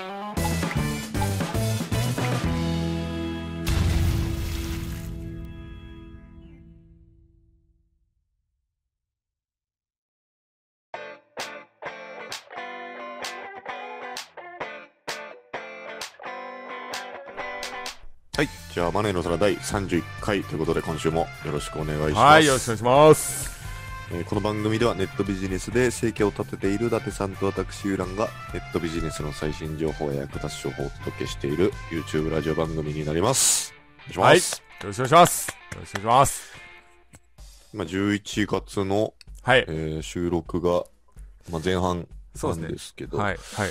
はい。じゃあ、マネーの空第31回ということで、今週もよろしくお願いします。はい、よろしくお願いします。えーこの番組ではネットビジネスで生計を立てている伊達さんと私、ユーランがネットビジネスの最新情報や役立つ情報をお届けしている YouTube ラジオ番組になります。お願いします。よろしくお願いします。よろしくお願いします。今、11月の、はい。えー収録が、まあ、前半なんそうですけど、はい。はい。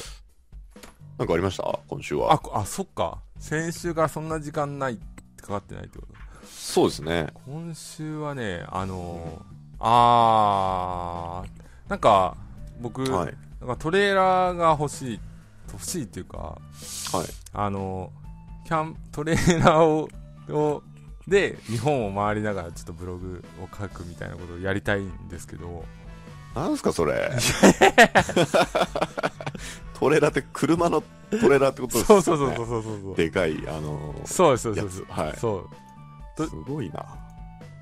なんかありました？今週は。あ、こあ、そっか。先週からそんな時間ない、かかってないってことそうですね。今週はね、あのー、あー、なんか、僕、はい。なんかトレーラーが欲しい、欲しいっていうか、はい。あのー、キャン、トレーラーを、を、で、日本を回りながらちょっとブログを書くみたいなことをやりたいんですけど、なんすか、それ？トレーラーって車のトレーラーってことですよね。そうそうそうそうそうそう。でかい、あのーそうですそうですやつ。はい。そう。とすごいな。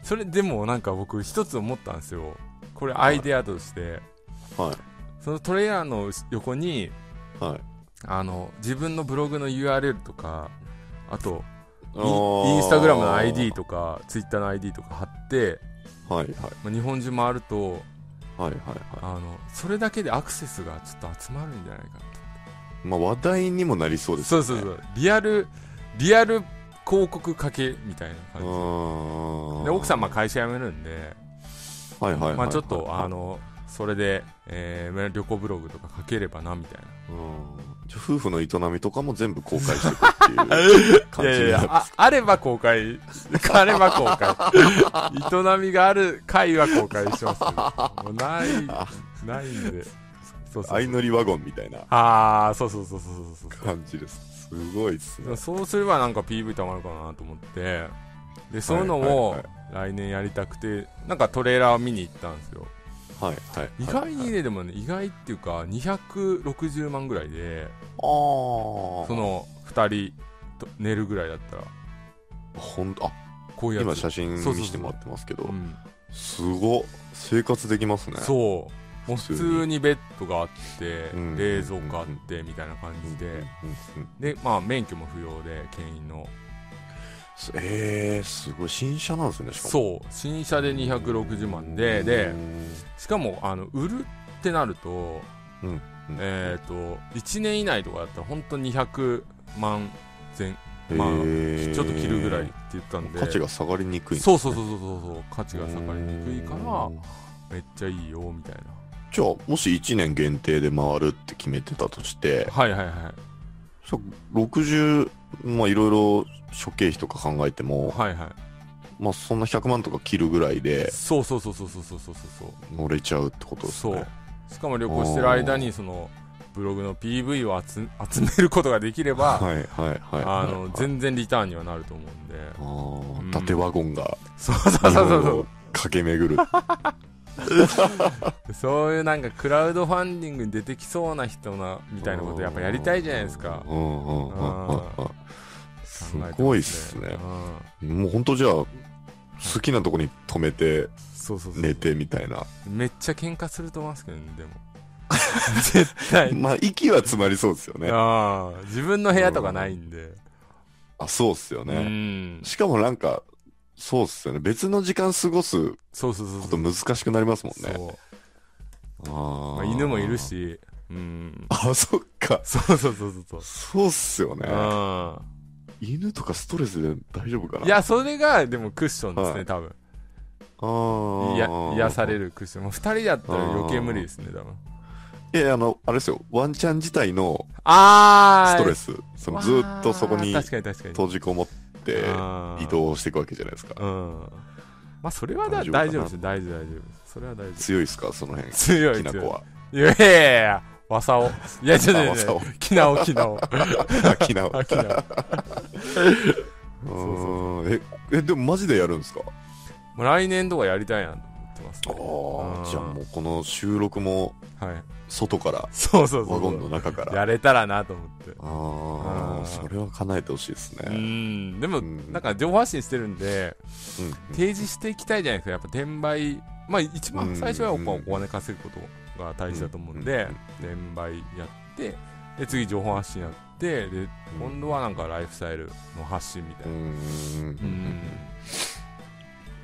それでもなんか僕一つ思ったんですよ。これアイデアとして、はい。そのトレーラーの横に、はい。あの、自分のブログの URL とか、あと、インスタグラムの ID とか、ツイッターの ID とか貼って、はいはいまあ、日本中回ると、はいはいはあの、それだけでアクセスがちょっと集まるんじゃないかなと。い。まあ話題にもなりそうですよね。そうそうそう。リアル、リアル広告かけみたいな感じで。奥さんまあ会社辞めるんで、はいはいはい。まあちょっと、はいあ、の、それで、えー、旅行ブログとか書ければな、みたいな。夫婦の営みとかも全部公開していくっていう感じになる あ、あれば公開、あれば公開。営みがある回は公開しますけど。ない、ないんで。そうそう相乗りワゴンみたいなああ、そうそうそうそうそうそう。感じです。すごいっすね。そうすればなんか PV たまるかなと思って、で、そういうのはいをはい来年やりたくて、なんかトレーラーを見に行ったんですよ。はいはい。意外にね、でもね、意外っていうか、260万ぐらいで、ああ。そ、の2人と寝るぐらいだったら、ほんと、あ、こういうやつ。今写真見せてもらってますけどう、ん、すごっ。生活できますね。そう。もう普通に。ベッドがあってうん、冷蔵庫あって、みたいな感じで、で、まあ、免許も不要で、牽引の。えー、すごい。新車なんですね、しかも。そう。新車で260万で、でう、ん。しかも、あの、売るってなると、うん。うん。えっ、と、1年以内とかだったら、本当に200万前、まあちょっと切るぐらいって言ったんで、価値が下がりにくいんですそうそうそうそうそうそう、価値が下がりにくいからう、ん。めっちゃいいよ、みたいな。じゃあもし1年限定で回るって決めてたとしてはいはいはい。そう60まあいろいろ諸経費とか考えても、はいはい。まあそんな100万とか切るぐらいでそうそうそうそうそうそうそうそう。乗れちゃうってことですそうね。しかも旅行してる間に、その、ブログの PV を集集めることができれば、はいはいはいあの、はい全然リターンにはなると思うんで。あーうん縦ワゴンがそうそうそうそうそ日本を駆け巡るう。そういうなんかクラウドファンディングに出てきそうな人な、みたいなことやっぱやりたいじゃないですか。うんうんうんうんうんすごいっすねうんもう本当じゃあ好きなとこに止めてそうそうそう。寝てみたいなめっちゃ喧嘩すると思いますけどね、でも。絶対。まあ息は詰まりそうですよね自分の部屋とかないんで。あそうっすようねん。しかもなんかそうっすよね別の時間過ごすそうそうそうことそう。難しくなりますもんねそう。あまあ、ー犬もいるし、うん。あそっかそうそうそうそうそうっすよねそう。犬とかストレスで大丈夫かう。な？んいや、それが、でもクッションですね、はい多分。あーいや、癒されるクッション。もう二人だったら余計無理ですね、多分。いやあのあれですよワンちゃん自体のあー。ストレスそのずーっとそこに確かに確かに。閉じこもってあー移動していくわけじゃないですかうん。まあ、それはだ大丈夫かな大丈夫ですよ、大丈夫、大丈夫。それは大丈夫。強いですか？その辺強い強い。きなこは。いやいやいやわさお。いや、ちょっときなお、きなお。あきなあ、きなお。ええでもマジでやるんですか？もう来年とかやりたいなますあね。じゃあもうこの収録もはい。外から、そうそうそう。ワゴンの中から。やれたらなと思って。あうんあ、それは叶えてほしいですうね。ん。でも、うんなんか情報発信してるんで、うん提示していきたいじゃないですか。やっぱ転売、まあ一番最初はお金稼ぐことが大事だと思うんうんで、転売やって、で、次情報発信やって、で、今度はなんかライフスタイルの発信みたいな。うんうん。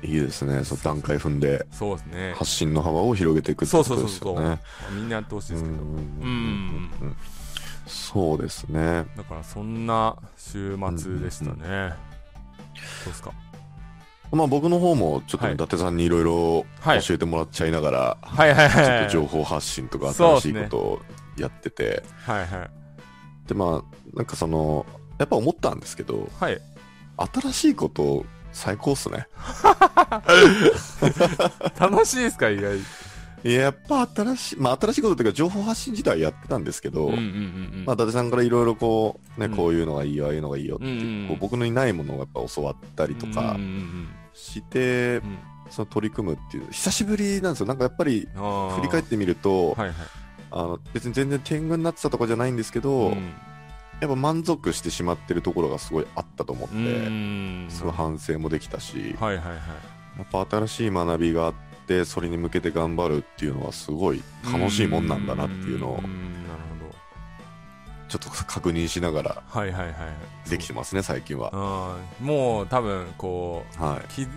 いいですね。その段階踏んでそうですね。発信の幅を広げていくってことですよね。みんなやってほしいですけど。うんうんそうですね。だからそんな週末でしたね。どうですか？まあ僕の方もちょっと伊達さんにいろいろはい。教えてもらっちゃいながら、はい情報発信とか新しいことをやってて、はいはい。でまあなんかそのやっぱ思ったんですけどはい。新しいこと最高っすね。楽しいですか意外。いややっぱ新しいまあ新しいことっていうか情報発信自体はやってたんですけど、うんうんうんうん。まあ伊達さんからいろいろこうね、うん。こういうのがいいよああいうのがいいよって、うんうんうん。こう僕のいないものをやっぱ教わったりとかうんうんして、その取り組むっていう久しぶりなんですよ。なんかやっぱり振り返ってみると、はいはい。あの別に全然天狗になってたとかじゃないんですけど、うんやっぱ満足してしまってるところがすごいあったと思って、うんすごい反省もできたし、はいはいはい。やっぱ新しい学びがあってそれに向けて頑張るっていうのはすごい楽しいもんなんだなっていうのをちょっと確認しながらど。はいはいはい。できてますね最近は。うん。もう多分こう、はい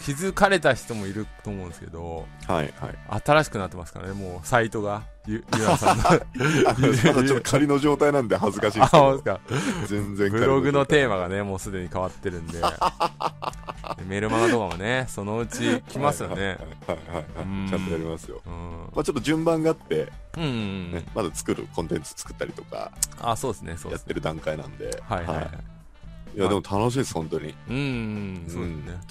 気づかれた人もいると思うんですけど、はいはい。新しくなってますからね、もうサイトが。ゆ、ゆなさんの。あまだちょっと仮の状態なんで恥ずかしいであ、すけどか？全然ブログのテーママがね、もうすでに変わってるんで。でメールマガとかもね、そのうち来ますよね。はいはいはいはいうんちゃんとやりますよ。うん。まあちょっと順番があって、うんうんうんね、まだ作るコンテンツ作ったりとかあ、そうですね、そうですね。やってる段階なんで、はいはいはい。いやでも楽しいです本当に。うん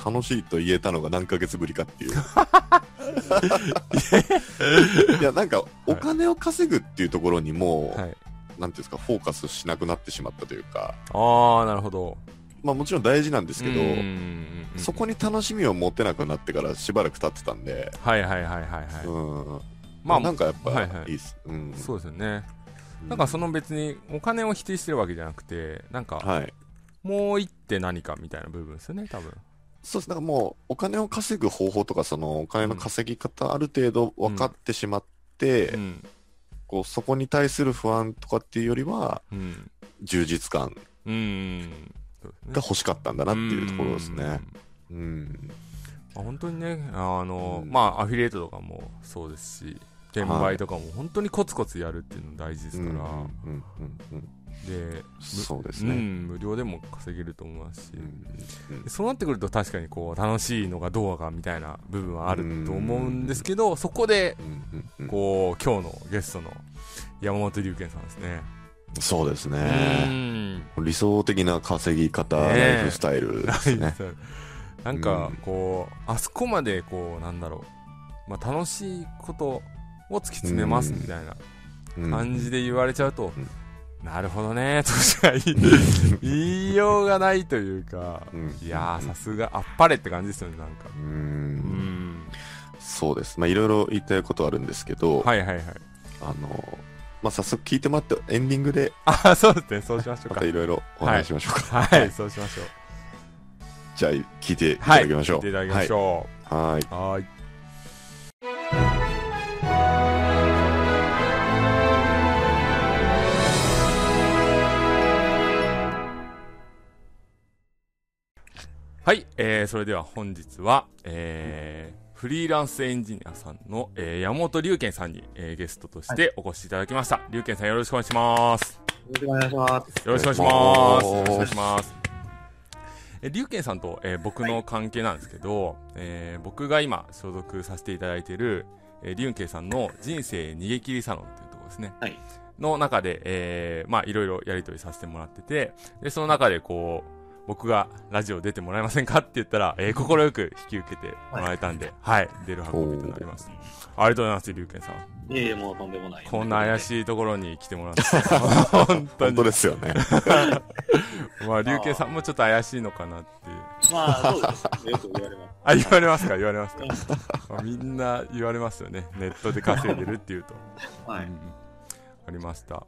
楽しいと言えたのが何ヶ月ぶりかっていう。いや、なんか、お金を稼ぐっていうところにもう、はい。なんていうんですか、フォーカスしなくなってしまったというか、ああ、なるほど。まあもちろん大事なんですけど、そこに楽しみを持てなくなってからしばらく経ってたんで、はいはいはいはいはい。うん。まあなんかやっぱ、はいはいいす。うん。そうですよね。うんなんかその別にお金を否定してるわけじゃなくて、なんかはい。もう一って何かみたいな部分ですよね、多分。そうです。なんかもう、お金を稼ぐ方法とか、その、お金の稼ぎ方、ある程度分かってしまって、うん。こう、そこに対する不安とかっていうよりは、うん。充実感が欲しかったんだなっていうところですね。うん。まあ本当にね、あの、うんまあ、アフィリエイトとかもそうですし、転売とかも本当にコツコツやるっていうの大事ですうん。から、うん。うん。うん。で、そうですね。うん、無料でも稼げると思いますし、うんでそうなってくると確かにこう、楽しいのがどうかみたいな部分はあると思うんですけど、そこで、うんうんこう、今日のゲストの山本龍賢さんですね。そうですうね。ん。理想的な稼ぎ方、ねえ。ライフスタイルですね。なんか、こう、あそこまで、こう、なんだろう、まあ、楽しいことを突き詰めますみたいなうん。感じで言われちゃうと、うんなるほどね、としか言いようがないというか、うんいやー、さすが、あっぱれって感じですよね、なんか。う。うんん。そうです。まあ、いろいろ言いたいことはあるんですけど、はいはいはい。あの、まあ、早速聞いてもらって、エンディングで、あ、そうですね、そうしましょうかまた。いろいろお話ししましょうか。はい、そうしましょう。じゃあ、聞いていたはい、だきましょう。聞いていただきましょう。はい。う。はーい。はい、えー、それでは本日は、えー、フリーランスエンジニアさんの、えー、山本龍賢さんに、えー、ゲストとしてお越しいただきました。龍賢さんよろしくお願いします。よろしくお願いします。よろしくお願いします。よろしくお願いします。え、龍賢さんと、えー僕の関係なんですけど、えー僕が今所属させていただいている、えー、龍賢さんの人生逃げ切りサロンというところですね。はいの中で、えーまあいろいろやりとりさせてもらってて、で、その中でこう、僕がラジオ出てもらえませんかって言ったら、えー、心よく引き受けてもらえたんで、はい、出る運びとなります。ありがとうございます、龍賢さん。いえいえ、もうとんでもない。こんな怪い。しいところに来てもらって、本当に本当。ですよね。まあ、龍慶さんもちょっと怪しいのかなっていう。まあ、そうですね。よく言われます。あ、言われますか？言われますか？まあみんな言われますよね。ネットで稼いでるっていうと。はい。うん、ありました。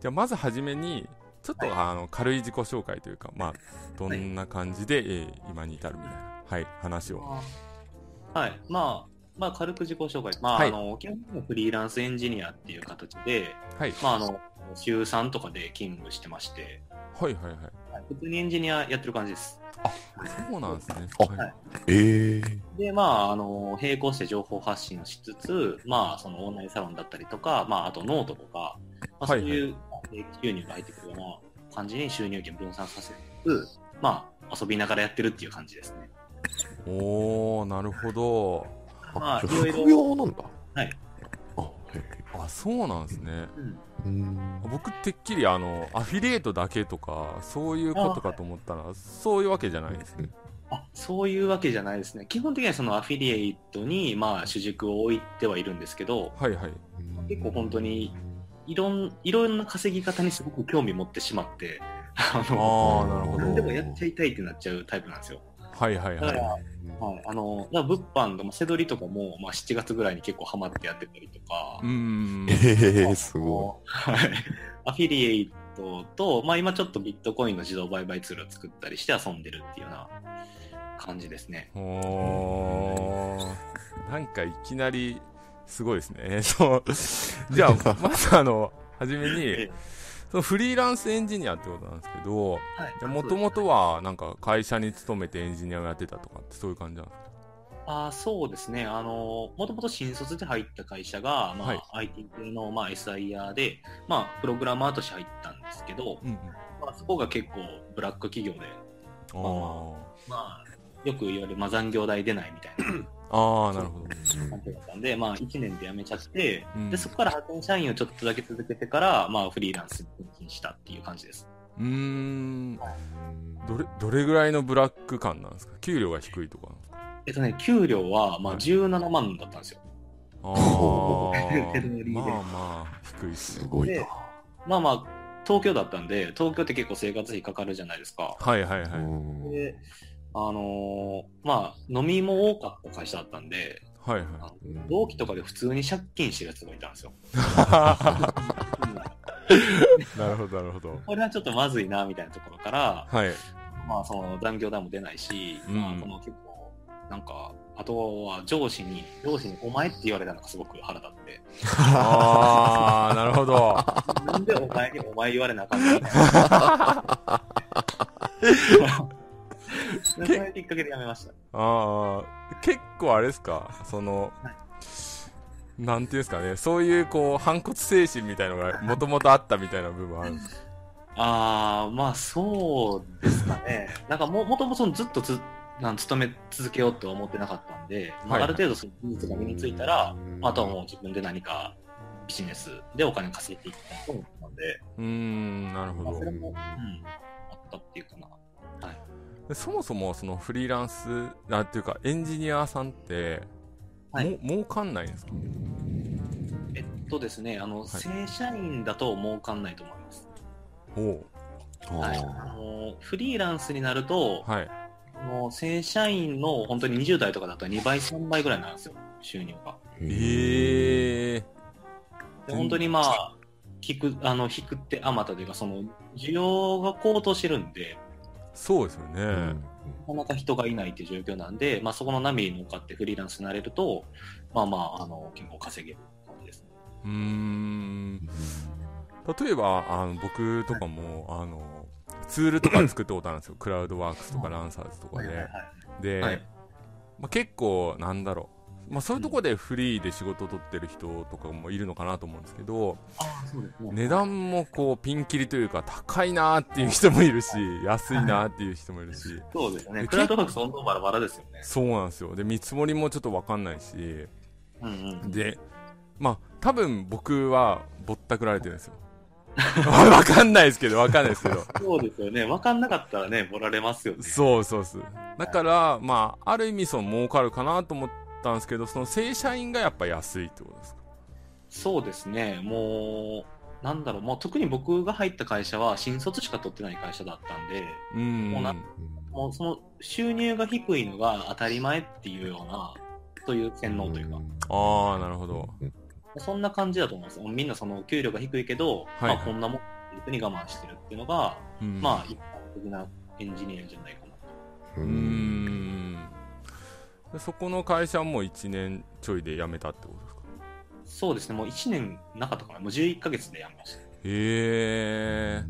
じゃあ、まずはじめに、ちょっと、あの軽い自己紹介というか、まあ、どんな感じで、えー今に至るみたいな、はい、話を。はい。まあ、まあ、軽く自己紹介。まあ、はいあの、基本的フリーランスエンジニアっていう形で、はい、まあ、あの、週3とかで勤務してまして、はい、はい、はい。はい普通にエンジニアやってる感じです。そうなんですね。あはいええで、まあ、あの、並行して情報発信をしつつ、まあ、そのオンラインサロンだったりとか、まあ、あとノートとか、まあ、そういう、まあ定期収入が入ってくるような感じに収入源分散させつつ、まあ、遊びながらやってるっていう感じですね。おー、なるほど。まあいろいろ副業なんだ。はい。あ、そうなんですね。うん。えうん。僕、てっきり、あの、アフィリエイトだけとか、そういうことかと思ったら、そういうわけじゃないですね。あそういうわけじゃないですね。基本的にはそのアフィリエイトに、まあ、主軸を置いてはいるんですけど、はい、はい。結構本当にいろんいろんな稼ぎ方にすごく興味持ってしまって、ああの、ー、なるほ何でもど。やっちゃいたいってなっちゃうタイプなんですよ。はい、はい、はい。だから、はい、あの、だから物販の、まあ、せどりとかも、まあ、7月ぐらいに結構ハマってやってたりとかう、ーん。ええすごはい。アフィリエイトと、まあ今ちょっとビットコインの自動売買ツールを作ったりして遊んでるっていうような感じですね。おー、なんかいきなり、すごいですね。そう。じゃあ、まずあの、はじめにえ、そのフリーランスエンジニアってことなんですけど、はい。もともとはなんか会社に勤めてエンジニアをやってたとかってそういう感じなんですか？あーそうですね。あの、もともと新卒で入った会社が、まあ、はい IT 系の、まあ、SIR で、まあ、プログラマーとして入ったんですけど、うんうん。まあ、そこが結構ブラック企業で、あまあ、よく言われる、まあ、残業代出ないみたいな あ。ああ、なるほど。感じだったんで、まあ、1年で辞めちゃって、うんで、そこから派遣社員をちょっとだけ続けてから、まあ、フリーランスに転身したっていう感じです。うーん。どれ、どれぐらいのブラック感なんですか？給料が低いとかなんですかえっとね、給料は、まあ、はい17万だったんですよ。あ 手取りであ。まあまあ、低いっすね。すごいなで。まあまあ、東京だったんで、東京って結構生活費かかるじゃないですか。はいはいはい。うんで、あのーまあ、飲みも多かった会社だったんで、はいはい。同期とかで普通に借金してるやつがいたんですよ。なるほどなるほど。これはちょっとまずいな、みたいなところから、はい。まあ、その残業代も出ないし、うんまあ、この結構、なんか、あとは上司に、上司にお前って言われたのがすごく腹立って、ああ、なるほど。なんでお前にお前言われなあかんの？みたいな。それきっかけでやめました。ああ、結構あれですか、その、はいなんていうんですかね、そういうこう、反骨精神みたいのがもともとあったみたいな部分あるんですか？ああ、まあそうですかね。なんかも、もともとずっとつ、なん勤め続けようとは思ってなかったんで、まあ、はいある程度その技術が身についたら、あとはもう自分で何かビジネスでお金稼いでいきたいと思ったんで、うーん、なるほまあ、そどれ。も、うん、あったっていうかな。そもそもそのフリーランス、なんていうか、エンジニアさんって、はいも儲かんないんですか？えっとですね、あの、正社員だと儲かんないと思います。おうはい。あの、フリーランスになると、はい。もう正社員の本当に20代とかだと2倍、3倍ぐらいになるんですよ、収入が。ええで本当にまあ、聞く、あの、引くってあまたというか、その、需要が高騰してるんで、そうですよね。うんなかなか人がいないっていう状況なんで、まあそこの波に乗っかってフリーランスになれると、まあまあ、あの、結構稼げる感じですね。うーん。例えば、あの、僕とかも、あの、ツールとか作ったことあるんですよ。クラウドワークスとかランサーズとかで。で、はい。まあ、結構、なんだろう。まあ、そういうとこでフリーで仕事を取ってる人とかもいるのかなと思うんですけど。値段もこう、ピンキリというか、高いなーっていう人もいるし、安いなーっていう人もいるし、そうですね。でクラウドワークス本当バラバラですよね。そうなんですよ。で、見積もりもちょっとわかんないし、うんうん。で、まあ、多分僕はぼったくられてるんですよ。わかんないですけど、わかんないですけど。そうですよね。分かんなかったらね、ボられますよね。そうそうそう。だから、まあ、ある意味その儲かるかなと思ったんですけど、その正社員がやっぱ安いってことですか？そうですね。もう、なんだろう、もう特に僕が入った会社は新卒しか取ってない会社だったんで、うん。もうなもうその収入が低いのが当たり前っていうような、そういう洗脳というか、ああ、なるほど。そんな感じだと思います。みんなその給料が低いけど、はいまあこんなもんっていうふうに我慢してるっていうのが、うんまあ一般的なエンジニアじゃないかなと。うーん。でそこの会社も1年ちょいで辞めたってことですか？そうですね、もう1年なかったかな、もう11ヶ月で辞めました。へえ。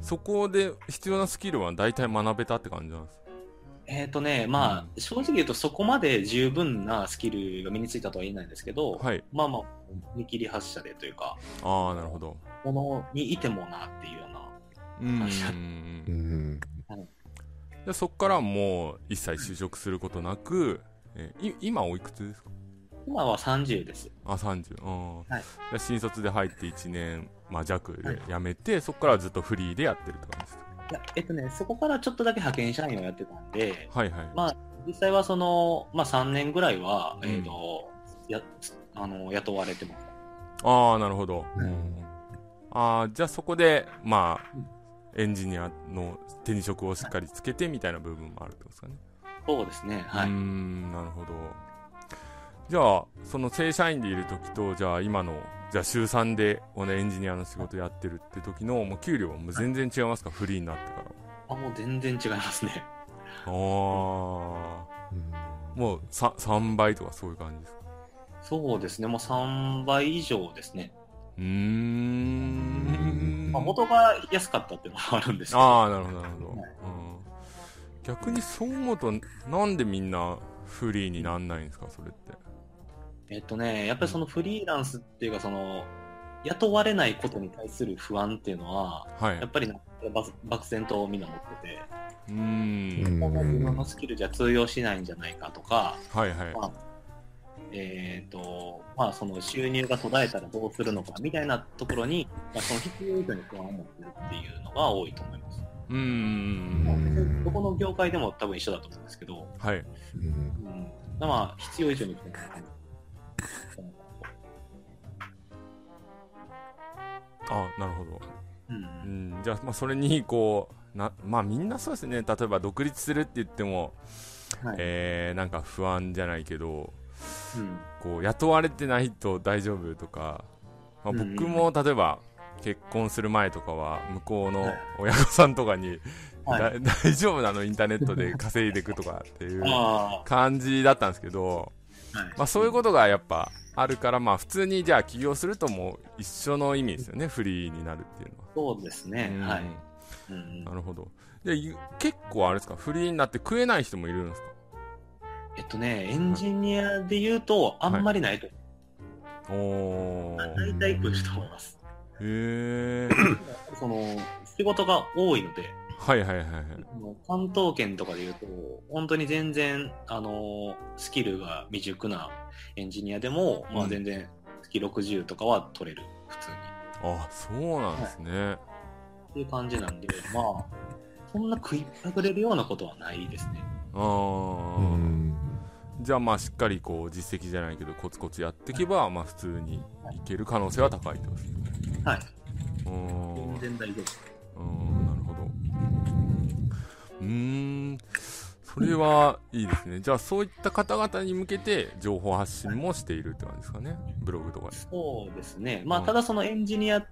そこで必要なスキルは大体学べたって感じなんですえっ、とね、まあ、正直言うとそこまで十分なスキルが身についたとは言えないんですけど、はい。まあまあ、見切り発車でというか、ああ、なるほど。ものにいてもなっていうような、会社ん。うん。でそこからもう一切就職することなく、えーい今おいくつですか？今は30です。あ、30。うん。はいで新卒で入って1年、まあ、弱で辞めて、そこからずっとフリーでやってるって感じですか？いや、えっとね、そこからちょっとだけ派遣社員をやってたんで、はいはい。まあ、実際はその、まあ3年ぐらいは、うんえっ、と、や、あの、雇われてます。ああ、なるほど。うんああ、じゃあそこで、まあうん、エンジニアの手に職をしっかりつけてみたいな部分もあるってことですかね。そうですね、はい。ん、なるほど。じゃあ、その正社員でいる時と、じゃあ今の、じゃあ週3でこのエンジニアの仕事やってるって時の、もう給料はもう全然違いますか、フリーになってから。あ、もう全然違いますね。ああ、もう 3, 3倍とかそういう感じですか？そうですね、もう3倍以上ですね。うーん。まあ、元が安かったっていうのもあるんですけど、ああ、なるほど、なるほど。はいうん、逆にそう思うと、なんでみんなフリーになんないんですか、それって？えっとね、やっぱりそのフリーランスっていうか、その、雇われないことに対する不安っていうのは、はい。やっぱり漠漠然とみんな持ってて、うーん。自分のスキルじゃ通用しないんじゃないかとか、はいはい。まあ、えっ、と、まあ、その収入が途絶えたらどうするのかみたいなところに、まあ、その必要以上に不安を持ってるっていうのが多いと思います。うーん。どこの業界でも多分一緒だと思うんですけど、はい。うん、まあ、必要以上に不安を持ってる。あなるほど。ううんん。じゃあ、まあ、それに、こう、な、まあ、みんなそうですね。例えば、独立するって言っても、はいえー、なんか不安じゃないけど、うんこう、雇われてないと大丈夫とか、まあ、僕も、例えば、結婚する前とかは、向こうのはい。親御さんとかに、はい。だ 大丈夫なの？インターネットで稼いでいくとかっていうあ感じだったんですけど、まあ、そういうことがやっぱあるから、まあ、普通にじゃあ起業するともう一緒の意味ですよね、フリーになるっていうのは。そうですね、うん。はい。うんなるほど。で、ゆ結構あれですか、フリーになって食えない人もいるんですか？えっとね、エンジニアで言うと、あんまりないと思おー。う。大体来ると思います。へえ。その、仕事が多いので、はいはいはいはい。その関東圏とかで言うと、本当に全然、あの、スキルが未熟なエンジニアでも、まうんあ全然、月60とかは取れる、普通に。あ、そうなんですね。っていう感じなんで、まあ、そんな食いっぱぐれるようなことはないですね。あー。じゃあまあしっかりこう実績じゃないけどコツコツやっていけば、まあ普通にいける可能性は高いとですね。はい。うーん。全然大丈夫。うーん、なるほど。うーん。それはいいですね。じゃあそういった方々に向けて情報発信もしているって感じですかね。ブログとかで。そうですね。まあ、うんただそのエンジニアっ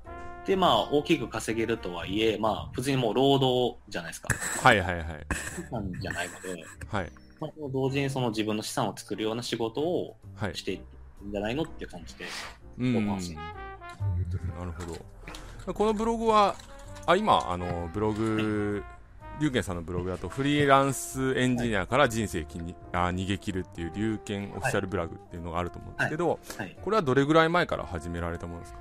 て、まあ、大きく稼げるとはいえ、まあ、普通にもう労働じゃないですか。はいはいはい。資産じゃないので、はい。まあ、同時にその自分の資産を作るような仕事をはい。していくんじゃないのっていう感じで。うん。なるほど。このブログは、あ、今、あの、ブログ、龍賢さんのブログだと、フリーランスエンジニアから人生きに、あ逃げ切るっていう龍賢オフィシャルブログっていうのがあると思うんですけど、はい。これはどれぐらい前から始められたものですか？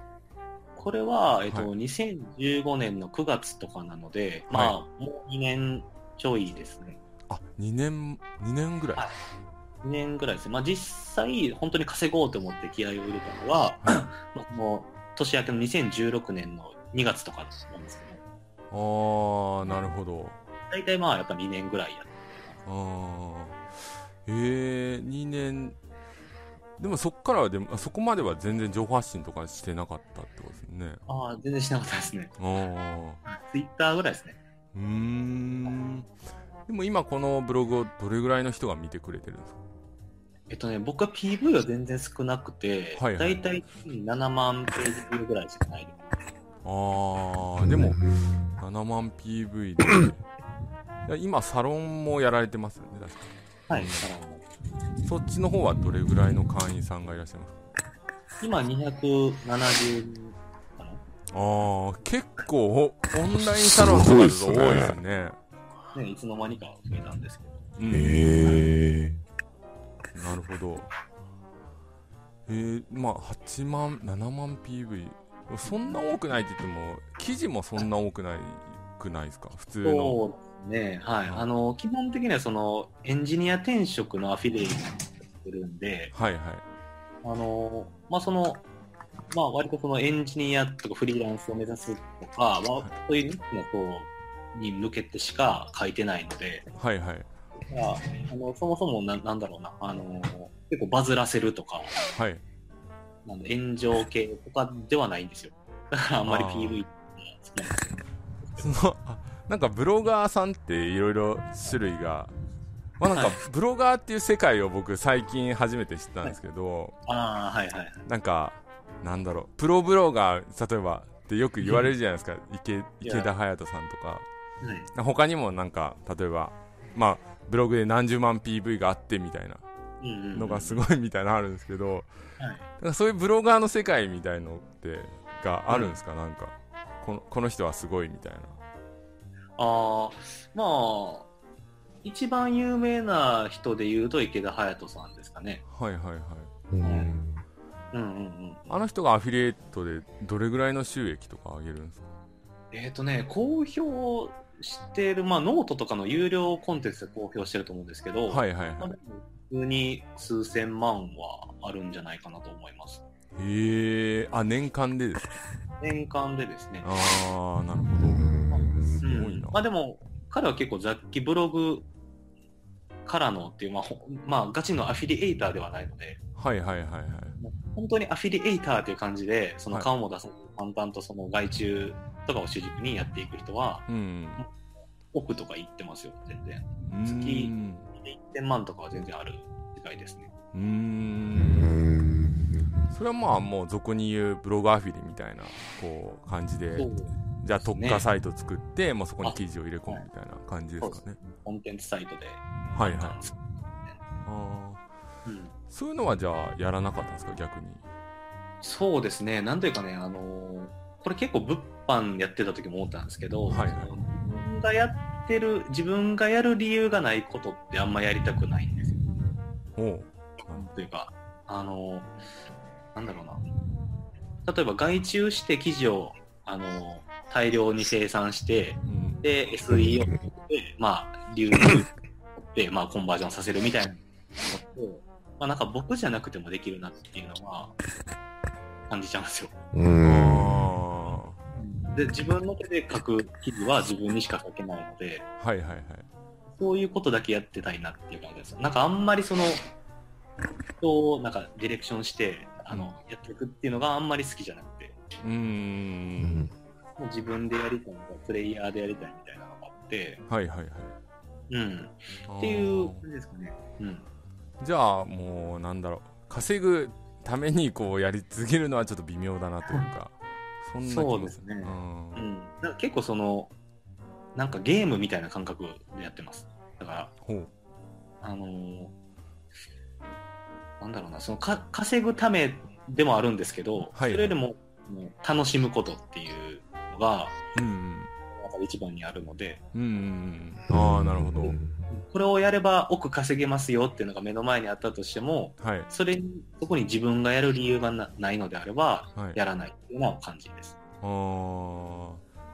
これは、えっと、は2015年の9月とかなので、まあ、もう2年ちょいですね。あ、2年、2年ぐらい。はい2年ぐらいですね。まあ、実際、本当に稼ごうと思って気合を入れたのは、まあ、もう、年明けの2016年の2月とかなんですけど、あー、なるほど。大体まあ、やっぱ2年ぐらいやってあー。えー、2年、でもそっからはでも、あそこまでは全然情報発信とかしてなかったってことですね。ああ、全然しなかったですね。ああ。ツイッターぐらいですね。うーん。でも今このブログをどれぐらいの人が見てくれてるんですか？えっとね、僕は PV は全然少なくて、はいはい。だいたい7万ページぐらいしかない。です。ああ、でも、7万 PV で。今、サロンもやられてますよね、確か。はい、サロンも。そっちの方はどれぐらいの会員さんがいらっしゃいます？か今270人かな。ああ、結構、オンラインサロンとかだと多いですね。ね、いつの間にか増えたんですけど。うんへえ。なるほど。えー、まあ、8万、7万 PV。そんな多くないって言っても、記事もそんな多くないくないですか？普通の。そうですね、はい。あの、基本的にはその、エンジニア転職のアフィリエイトしてるんで、はいはい。あの、まあ、その、まあ、割とそのエンジニアとかフリーランスを目指すとかは、そういうニッチな層に向けてしか書いてないので、はいはい。あのそもそもななんだろうな、あの、結構バズらせるとか、はい。なんだ炎上系とかではないんですよ。だからあんまり PV。その、あなんかブロガーさんっていろいろ種類が、まあなんかはいブロガーっていう世界を僕最近初めて知ったんですけど、ああ、はいはいはい。なんか、なんだろう、プロブロガー、例えばってよく言われるじゃないですか、池池田隼人さんとか。はい他にもなんか、例えば、まあ、ブログで何十万 PV があってみたいなうんうんうんのがすごいみたいなのあるんですけど、はいそういうブロガーの世界みたいのって、があるんですか、なんか。このこの人はすごいみたいな。ああ、まあ、一番有名な人で言うとイケダハヤトさんですかね。はいはいはい。うんうんうんうん。あの人がアフィリエイトでどれぐらいの収益とか上げるんですか？えっ、とね、公表してる、まあ、ノートとかの有料コンテンツで公表してると思うんですけど、はいはいはまあでも普通に数千万はあるんじゃないかなと思います。い。へえ、あ、年間でですか？年間でですね。あー、なるほうど。すごいな。んまあでも、彼は結構雑記ブログからのっていう、まあ、ほまあ、ガチのアフィリエイターではないので、はいはいはいはい。本当にアフィリエイターという感じで、そのはい顔も出さず、淡々とその外注とかを主軸にやっていく人は、うん。億とか言ってますよ、全然。うーん。1000万とかは全然ある世界ですね。うんんそれはまあもう俗に言うブログアフィリみたいな、こう、感じで、じゃあ特化サイト作って、もうそこに記事を入れ込むみたいな感じですかね。コンテンツサイトで。はいはい。あーうんそういうのはじゃあやらなかったんですか、逆に。そうですね、なんというかね、あのーこれ結構物販やってた時も思ったんですけど、はい自分がやってる、自分がやる理由がないことってあんまやりたくないんですよ。おう。というか、あのーなんだろうな。例えば外注して記事を、あのー大量に生産して、うん。で、SEO で、まあ、流入で、まあ、コンバージョンさせるみたいなのと、まあ、なんか僕じゃなくてもできるなっていうのは、感じちゃうんですよ。うんあで、自分の手で書く記事は自分にしか書けないので、ーはいはいはい。そういうことだけやってたいなっていう感じです。なんかあんまりその、人をなんかディレクションして、あの、やっていくっていうのがあんまり好きじゃなくて、うーん。もう自分でやりたいのか、プレイヤーでやりたいみたいなのがあって、はいはいはい。うん。っていう感じですかね。うん。じゃあもうなんだろう稼ぐためにこうやり続けるのはちょっと微妙だなというかそんなそうですね。うん。うん。だから結構その、なんかゲームみたいな感覚でやってます。だから、あのーなんだろうな、そのか稼ぐためでもあるんですけど、はいそれよりももう楽しむことっていうのが、うんなんか一番にあるので、うんうんうん。ああなるほどこれをやれば億稼げますよっていうのが目の前にあったとしても、はい。それに、そこに自分がやる理由がなないのであれば、はい。やらないっていうような感じです。あー。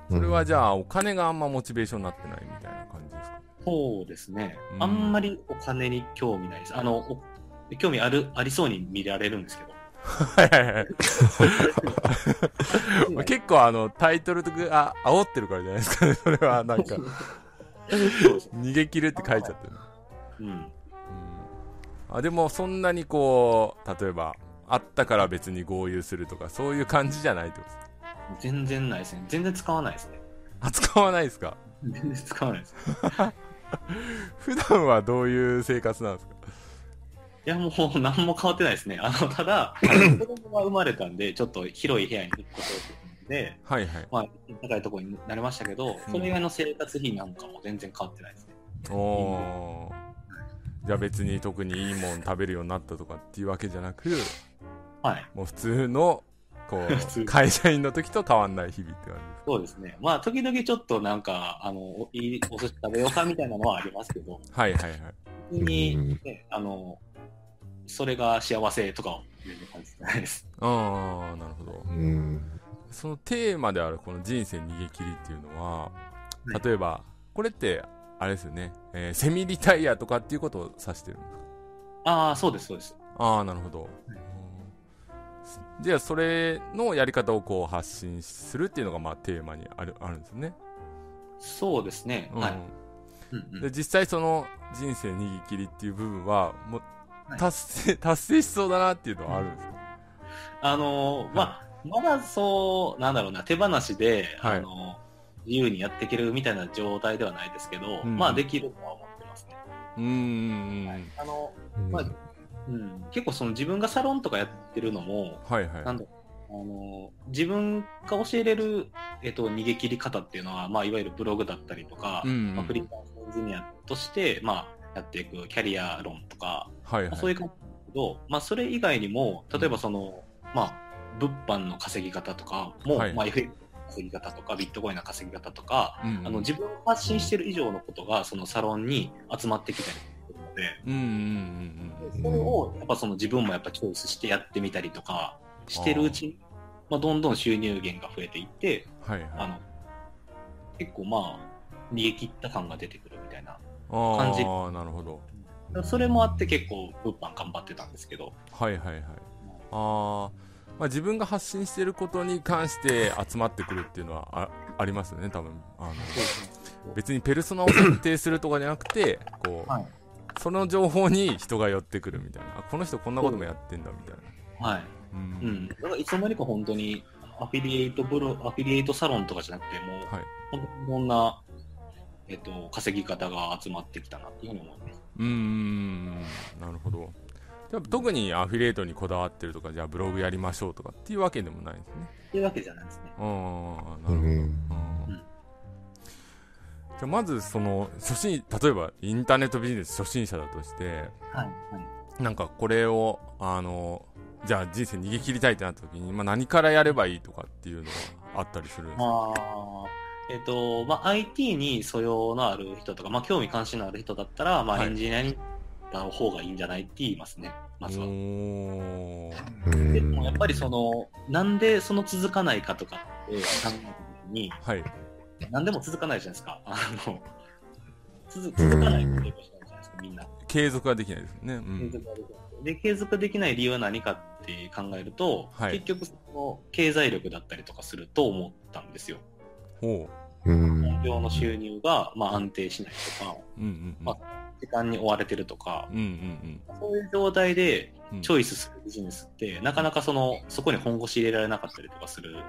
それはじゃあお金があんまモチベーションになってないみたいな感じですか？そうですね。うん。あんまりお金に興味ないです。あの、お興味ある、ありそうに見られるんですけど。はいはいはい。結構あのタイトルとかあ煽ってるからじゃないですかね。それはなんか 逃げ切るって書いちゃってる、うん。うん、あでもそんなにこう例えばあったから別に合流するとかそういう感じじゃないってことですか？全然ないですね。全然使わないですね。あ使わないですか？全然使わないです。普段はどういう生活なんですか？いや、もう何も変わってないですね。あの、ただ、子供が生まれたんで、ちょっと広い部屋に引っ越そうと思って、はいはいまあ、高いところになりましたけど、それ以外の生活費なんかも全然変わってないですね。おーじゃあ別に特にいいもん食べるようになったとかっていうわけじゃなくはい。もう普通のこう 会社員の時と変わんない日々って感じですそうですね。まあ、時々ちょっとなんか、あの、おいいお寿司食べようかみたいなのはありますけど、はいはいはい普通に、うんね、あの、それが幸せとかは全然感じてないです。ああなるほどうん。そのテーマであるこの人生逃げ切りっていうのは、はい。例えばこれってあれですよね、えーセミリタイアとかっていうことを指してるんですかああ、そうです、そうです。ああなるほど、うんじゃあそれのやり方をこう発信するっていうのがまあテーマにあるあるんですよね、そうですね。うん。はい。で実際その人生逃げ切りっていう部分はもうはい。達成、達成しそうだなっていうのはあるんですか、あのーまあ、まだそう、なんだろうな、手放しで、はい。あのー自由にやっていけるみたいな状態ではないですけど、うん。まあ、できるとは思ってますね。うーんはい。あの、うん。まあうん、結構その自分がサロンとかやってるのも、はいはい。なんだあのー自分が教えれる、えっと、逃げ切り方っていうのは、まあ、いわゆるブログだったりとか、うんうん。まあ、フリーランスエンジニアとして、まあ、やっていくキャリア論とか、はいはい。まあそういう感じなんですけど、まあ、それ以外にも、例えばその、まあ、物販の稼ぎ方とかも、はい。まあ、FX の稼ぎ方とか、ビットコインの稼ぎ方とか、うんうん。あの、自分が発信してる以上のことが、そのサロンに集まってきたりするので、うんうんうんうんそれを、やっぱその自分もやっぱチョイスしてやってみたりとか、してるうちに、まあ、どんどん収入源が増えていって、はいはい。あの、結構まあ、逃げ切った感が出てくるみたいな。あ感じ。あなるほど。それもあって結構、物販頑張ってたんですけど、はいはいはい。あーまあ自分が発信してることに関して集まってくるっていうのはあありますよね多分。あの別にペルソナを設定するとかじゃなくてこう、はい。その情報に人が寄ってくるみたいな。あこの人こんなこともやってんだみたいな。はい。ううん。ん。だからいつの間にか本当に、アフィリエイトブロ、アフィリエイトサロンとかじゃなくて、もう、はい。本当にいろんな、えっと、稼ぎ方が集まってきたなっていうふうに思います。うーん。なるほど特にアフィリエイトにこだわってるとかじゃあブログやりましょうとかっていうわけでもないですねっていうわけじゃないですね。ああなるほど、うんうんじゃあまずその初心例えばインターネットビジネス初心者だとしてはい。はい。なんかこれをあのじゃあ人生逃げ切りたいってなった時に、まあ、何からやればいいとかっていうのがあったりするんですか、まあ、えっと、まあ、IT に素養のある人とか、まあ、興味関心のある人だったら、まあ、はいエンジニアにた方がいいんじゃない？って言いますね、まずは。でもやっぱりその、なんでその続かないかとかって考えた時に、はい。何でも続かないじゃないですか。あの、続続かないっていうことじゃないですか、みんな。継続ができないですね、うん、継続ができない。で、継続できない理由は何かって考えると、はい。結局その経済力だったりとかすると思ったんですよ。ほう。ん。本業の収入がまあ安定しないとか、ううんうんうん。ま時間に追われてるとかう、んうんそういう状態でうん。チョイスするビジネスって、なかなかその、そこに本腰入れられなかったりとかする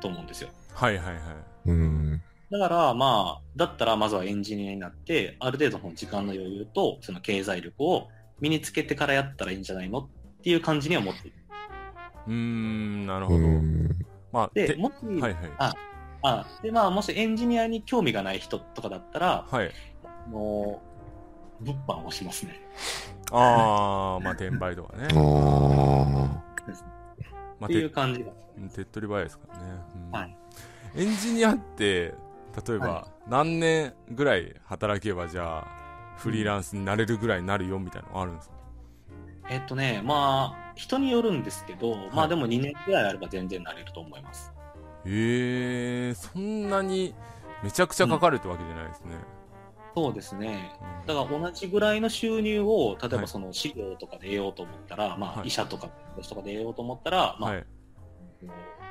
と思うんですよ。はいはいはい。うん。だから、まあ、だったらまずはエンジニアになって、ある程度の時間の余裕と、その経済力を身につけてからやったらいいんじゃないのっていう感じには思っている。うーんなるうほど、ん。まあで、てもし、はいはい。あ、あ、で、まあ、もしエンジニアに興味がない人とかだったら、はい。もう、物販をしますね。ああまあ転売とかねああ まあっていう手感じが。手っ取り早いですからね、うんはい。エンジニアって例えばは何年ぐらい働けばじゃあフリーランスになれるぐらいになるよみたいなのあるんですか、えっとね、まあ、人によるんですけど、まあでも2年ぐらいあれば全然なれると思います。へえそんなにめちゃくちゃかかるってわけじゃないですね、そうですね。うんだから同じぐらいの収入を、例えはいばその資料とかで得ようと思ったら、まはいあ医者とかとかで得ようと思ったら、まあ、はい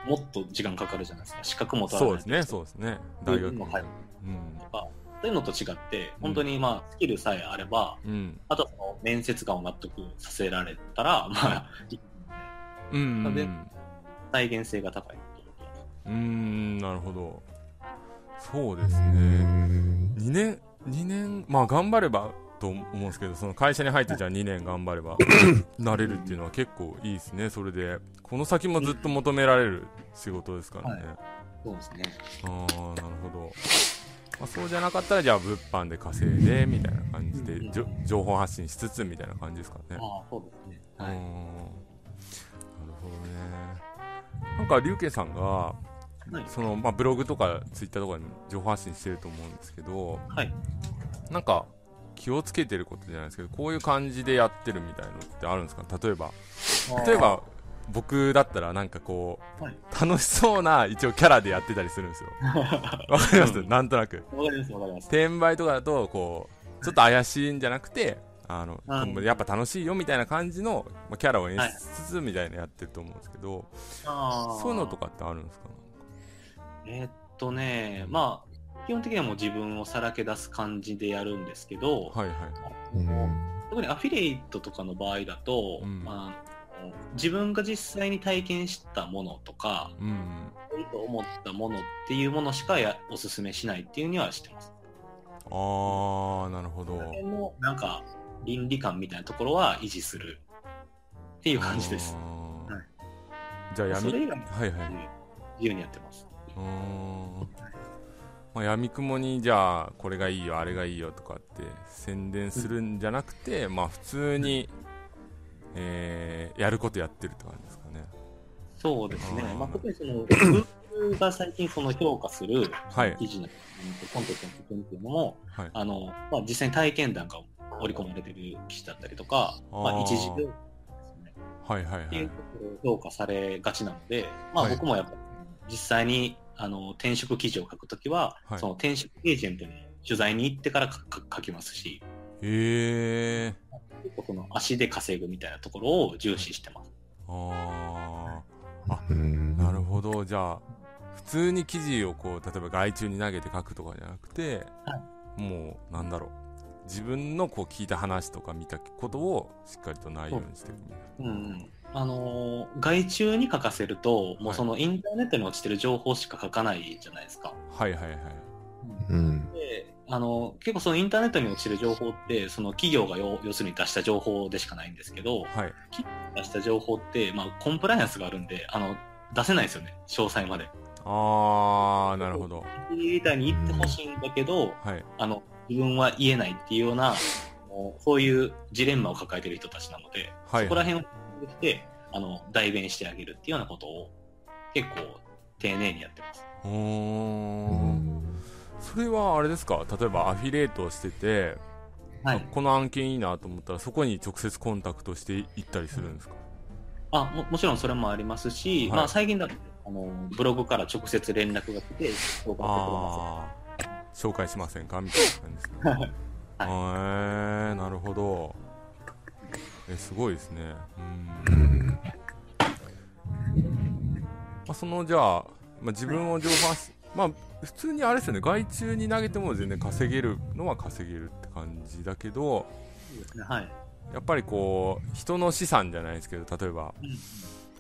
もっと時間かかるじゃないですか。資格も取らないそうですねそうですね大学うんはいうんとか、そういうのと違って、本当にまあ、スキルさえあれば、うん。あとはその面接官を納得させられたら、まあ、うん。で再現性が高い。うーん、なるほど。そうですうね。ん2年、2年、まあ頑張ればと思うんですけど、その会社に入ってじゃあ2年頑張れば なれるっていうのは結構いいですね。それで、この先もずっと求められる仕事ですからね。そうですね。ああ、なるほど。まあ、そうじゃなかったら、じゃあ物販で稼いで、みたいな感じで、情報発信しつつ、みたいな感じですかね。ああ、そうですね。はい。なるほどね。なんか、龍慶さんが、はい。その、まあ、ブログとかツイッターとかに情報発信してると思うんですけど、はい。なんか、気をつけてることじゃないですけど、こういう感じでやってるみたいのってあるんですか？例えば、例えば、僕だったらなんかこう、はい。楽しそうな一応キャラでやってたりするんですよ。わかります？なんとなく。わかります、わかります。転売とかだと、こう、ちょっと怪しいんじゃなくて、あの、うんやっぱ楽しいよみたいな感じの、まあ、キャラを演出しつつみたいなやってると思うんですけど、ああそういうのとかってあるんですか？えーっとね、まあ、基本的にはもう自分をさらけ出す感じでやるんですけど、はいはい。うん特にアフィリエイトとかの場合だと、うんあの自分が実際に体験したものとか、うん。いいと思ったものっていうものしかやおすすめしないっていうにはしてます。あー、なるほど。その辺のなんか倫理観みたいなところは維持するっていう感じです。はいじゃあ闇、それ以外はいはい。自由にやってます。まあ、闇雲にじゃあこれがいいよあれがいいよとかって宣伝するんじゃなくて、まあ普通に、えーやることやってるって感じですかね。そうですね。まあ、特にその、Google が最近その評価するはい。記事のコンテンツの部分っていうのも、はい。あの、まあ、実際に体験談が織り込まれてる記事だったりとか、まあ一時病ですね。はいはいはい。っていうところを評価されがちなので、まあ、はい。僕もやっぱ実際にあの転職記事を書くときは、はい。その転職エージェントに取材に行ってから書きますし、へえ結構その足で稼ぐみたいなところを重視してます。あうん。あなるほど。じゃあ普通に記事をこう例えば外注に投げて書くとかじゃなくて、もうなんだろう。自分のこう聞いた話とか見たことをしっかりと内容にしていくみたいうんうんあのー外注に書かせると、もうそのインターネットに落ちてる情報しか書かないじゃないですか。なはい。はい。はい。うん。で、あの、結構そのインターネットに落ちてる情報って、その企業が要要するに出した情報でしかないんですけど、はい。出した情報って、まあ、コンプライアンスがあるんで、あの、出せないですよね、詳細まで。ああなるほど。クリエイターに言ってほしいんだけど、はい。あの、自分は言えないっていうような、もうそういうジレンマを抱えてる人たちなので、はい。そこら辺をして、あの、代弁してあげるっていうようなことを、結構、丁寧にやってます。おうー。んそれはあれですか？例えばアフィリエイトをしてて、はい。この案件いいなと思ったらそこに直接コンタクトしていったりするんですか、あももちろんそれもありますし、はい。まあ最近だと、あの、ブログから直接連絡が来て、紹介しまああ紹介しませんか？みたいな感じですか、はい。へえなるほどえすごいですね。うん。うんまあ、そのじゃあ、まあ、自分を情報発信まあ普通にあれですよね。外注に投げても全然稼げるのは稼げるって感じだけどす。はい。やっぱりこう人の資産じゃないですけど例えば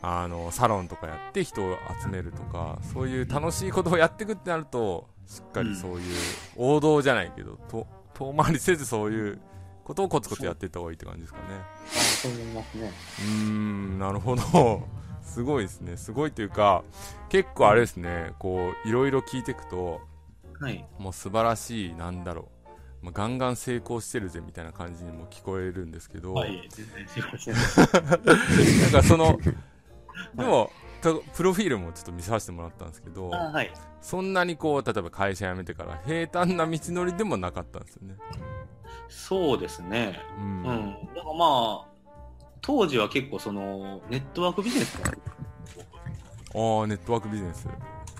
あのサロンとかやって人を集めるとかそういう楽しいことをやっていくってなるとしっかりそういう王道じゃないけどと遠回りせずそういうことをコツコツやっていった方がいいって感じですかねあそう思いますね。うーんなるほど すごいですねすごいというか結構あれですねこういろいろ聞いていくとはい。もう素晴らしいなんだろう、まあ、ガンガン成功してるぜみたいな感じにも聞こえるんですけど、はい、全然仕事してない。なんかその、でも、とプロフィールもちょっと見させてもらったんですけど、あはい。そんなにこう、例えば会社辞めてから平坦な道のりでもなかったんですよね。そうですね。う。うんん。だからまあ、当時は結構その、ネットワークビジネスがああ、ネットワークビジネス。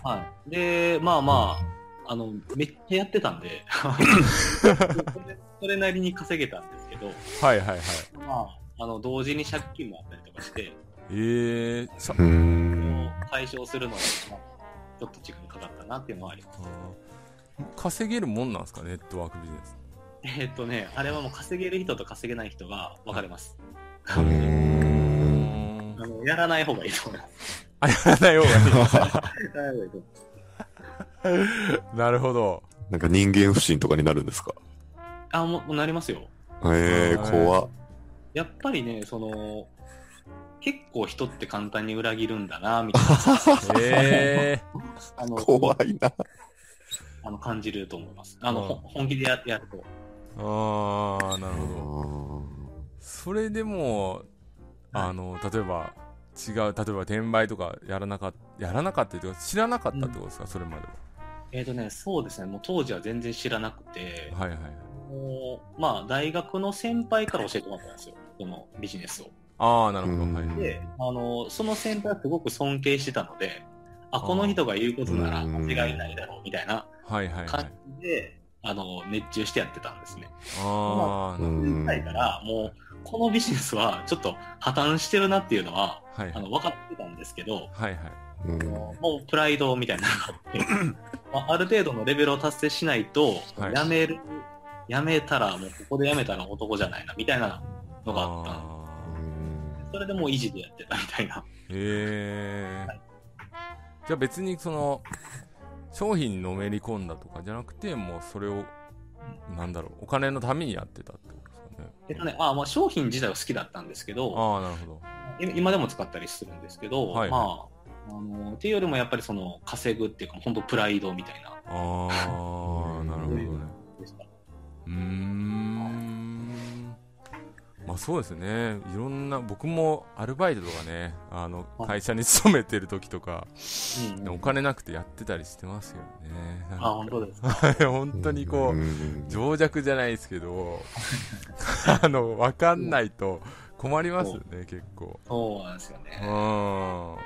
はい。で、まあまあ、あの、めっちゃやってたんで、そ れそれなりに稼げたんですけど、はいはいはい。まあ、あの、同時に借金もあったりとかして、えー、さう、ん解消するのに、まあ、ちょっと時間かかったなっていうのはあります。稼げるもんなんですかネットワークビジネス。えっとね、あれはもう稼げる人と稼げない人が分かれます。うーうんあのやらない方がいいと思います。あ、やらない方がいやらない方がいいと思います。い。なるほど。なんか人間不信とかになるんですか？あ、もうもうなりますよ。ええはい怖っ。やっぱりね、その、結構人って簡単に裏切るんだな、みたいな。ええあの怖いな。あの感じると思います。あの、うんほ本気でややると。ああ、なるほど。それでも、あの、例えば、違う、例えば転売とかやらなかった、やらなかったっていうか、知らなかったってことですか、それまでえっ、とね、そうですね、もう当時は全然知らなくて、は。はいはい。もう、まあ、大学の先輩から教えてもらったんですよ、このビジネスを。ああ、なるほど。うんはい。で、あの、その先輩はすごく尊敬してたので、あ、この人が言うことなら間違いないだろう、みたいなはいはいは感い。あの、熱中してやってたんですね。ああ、なるほど。うんだから、もう、このビジネスはちょっと破綻してるなっていうのは、はいはい。あの、分かってたんですけど、はいはい。うんもうプライドみたいなのがあって、まあ、ある程度のレベルを達成しないと、はいやめる、やめたら、もうここでやめたら男じゃないな、みたいなのがあったそれでもう維持でやってたみたいな。ーへえはいじゃあ別にその、商品にのめり込んだとかじゃなくて、もうそれを、なんだろう、お金のためにやってたってことですかね。えっとね、あまあ、商品自体は好きだったんですけど、ああ、なるほど。い今でも使ったりするんですけど、はいまあ、あの、っていうよりもやっぱりその、稼ぐっていうか、本当プライドみたいな。ああ、なるほどね。うーん。まあそうですね。いろんな、僕もアルバイトとかね、あの、はい会社に勤めてる時とか、うんお金なくてやってたりしてますよね。あ、本当ですか。本当にこう、ん情弱じゃないですけど、あの、わかんないと困りますよね、結構。そうなんですようん。ね。は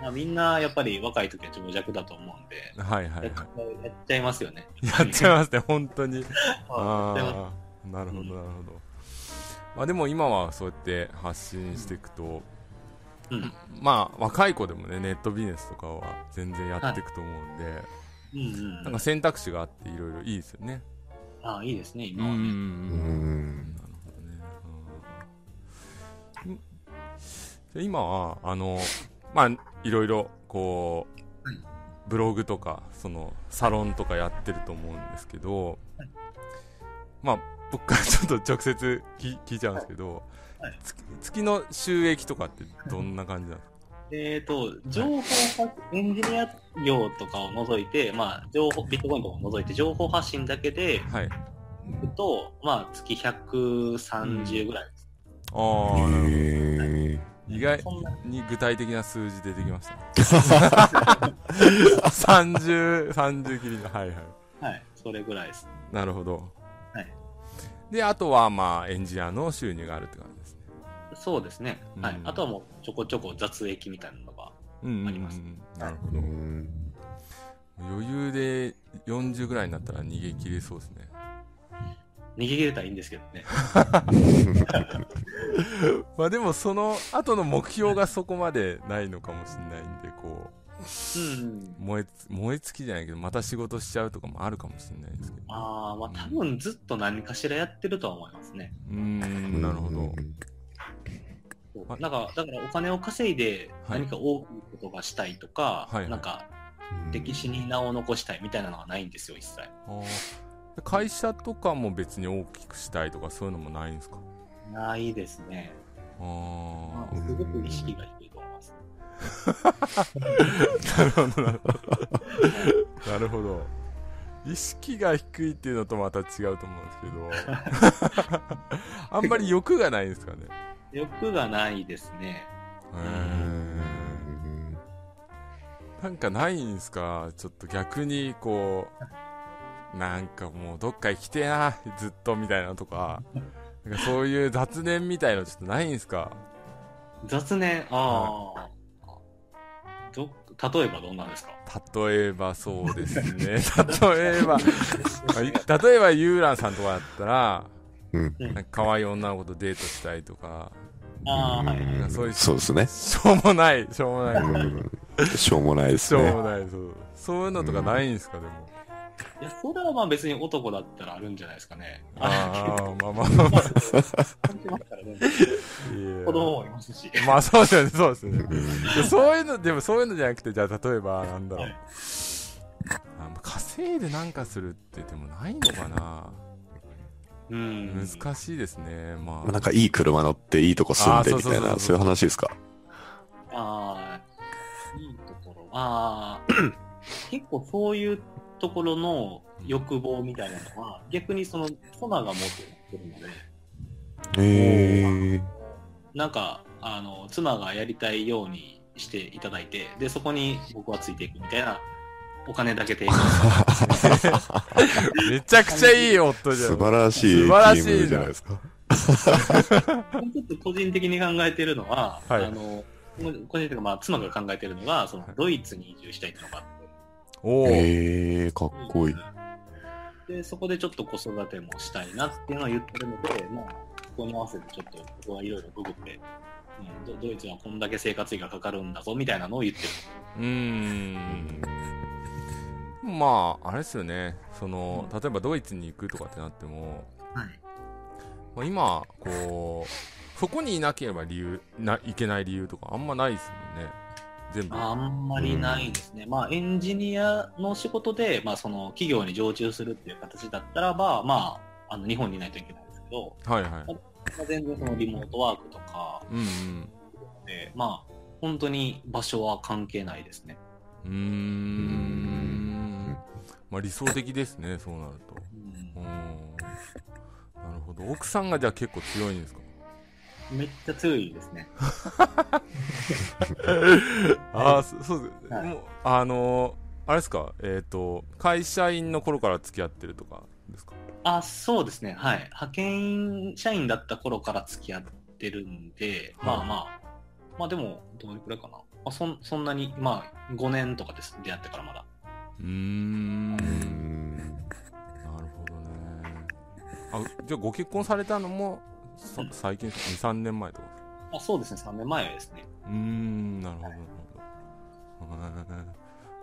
まあ、みんなやっぱり若い時は情弱だと思うんで、いはいはいやっ。ちゃいますよね。やっちゃいますね、本当に。ああ、なるほど、なるほど。まあでも今はそうやって発信していくと、うん。まあ若い子でもね、ネットビジネスとかは全然やっていくと思うんで、うんうん。なんか選択肢があっていろいろいいですよね。あいいですね、うん今はね。うなるんほどね。うんで今は、あの、まあ、いろいろ、こう、はいブログとか、その、サロンとかやってると思うんですけど、はいまあ、僕からちょっと直接聞聞いちゃうんですけど、はい月月の収益とかってどんな感じなんですか？えっ、と、情報発、エンジニア業とかを除いて、まあ、情報、ビットコインとかを除いて、情報発信だけではい。いくと、まあ、月130ぐらいです。ああ、なるほど。へ意外に具体的な数字出てきましたね。30、30切りの、はいはい。はい、それぐらいです。なるほど。はい。で、あとは、まあ、エンジニアの収入があるって感じですね。そうですね。はい。うんあとはもう、ちょこちょこ雑益みたいなのが。ありますなるほど。うん余裕で40ぐらいになったら逃げ切れそうですね。逃げ切れたらいいんですけどね。まあでも、その後の目標がそこまでないのかもしれないんで、こうんうんう、。燃えつ、燃え尽きじゃないけど、また仕事しちゃうとかもあるかもしれないですけど。ああ、まあ多分ずっと何かしらやってるとは思いますね。うーん、なるほど。あそうなんか、だからお金を稼いではい何か大きいことがしたいとか、はいはいなんか歴史に名を残したいみたいなのがないんですよ、一切。会社とかも別に大きくしたいとかそういうのもないんですか？ないですね。あまああ、すごく意識が低い。なるほど、なるほど。なるほど。意識が低いっていうのとまた違うと思うんですけど、あんまり欲がないんですかね。欲がないですね。へーなんかないんすか？ちょっと逆にこう、なんかもうどっか行きてえな、ずっとみたいなとか、なんかそういう雑念みたいのちょっとないんすか？雑念、ああ、ど、例えばどんなんですか？例えばそうですね。例えば、例えばユーランさんとかだったら、うんうんなんか可愛い女の子とデートしたいとか、ああ、そういうそうですね。しょうもない、しょうもない、うんしょうもないですしょうね。もない、そう。そういうのとかないんですか、でも。いや、それはまあ別に男だったらあるんじゃないですかね。ああ、まあまあまあ。子供もいますし。まあそうですよね、そうですよね。そういうの、でもそういうのじゃなくて、じゃあ例えば、なんだろう。はいあ稼いでなんかするってでもないのかな、うん。難しいですね。まあ。まあなんかいい車乗っていいとこ住んでみたいな、そういう話ですか？ああ、いいところ。ああ、結構そういうところの欲望みたいなのは、逆にその、妻が持ってるので、へえ。なんか、あの、妻がやりたいようにしていただいて、で、そこに僕はついていくみたいな、お金だけ提供 めちゃくちゃいい夫じゃん。素晴らしいチ素晴らしいじゃないですか。ちょっと個人的に考えてるのは、はいあの、個人的にまあ、妻が考えてるのが、その、ドイツに移住したいっていうのがあって、え、かっこいい。で、そこでちょっと子育てもしたいなっていうのを言ってるので、まあ、そこに合わせてちょっと僕はいろいろググって、うん、ドドイツはこんだけ生活費がかかるんだぞみたいなのを言ってる。うーん。まあ、あれですよね。その、例えばドイツに行くとかってなっても、はい。まあ、今、こう、そこにいなければ理由、な、いけない理由とかあんまないですもんね。全部。あんまりないですね。まあ、エンジニアの仕事で、まあ、その、企業に常駐するっていう形だったらば、まあ、あの、日本にいないといけないんですけど、はいはい。まあ、全然そのリモートワークとかうんうん。で、まあ、本当に場所は関係ないですね。うーん。まあ理想的ですね、そうなると。うんうん。なるほど。奥さんがじゃあ結構強いんですか？めっちゃ強いですね。ああ、そそうです。はいもう、あのーあれですか、えっ、と、会社員の頃から付き合ってるとかですか？あ、そうですね。はい。派遣社員だった頃から付き合ってるんで、はいまあまあ、まあでも、どれくらいかな。まあ、そんそんなに、まあ、5年とかです。出会ってからまだ。うーん。なるうんほどね。あ、じゃあご結婚されたのも、最近ですか ?2、3年前とかあそうですね。3年前ですね。うーん、なるほど、なるほど。へー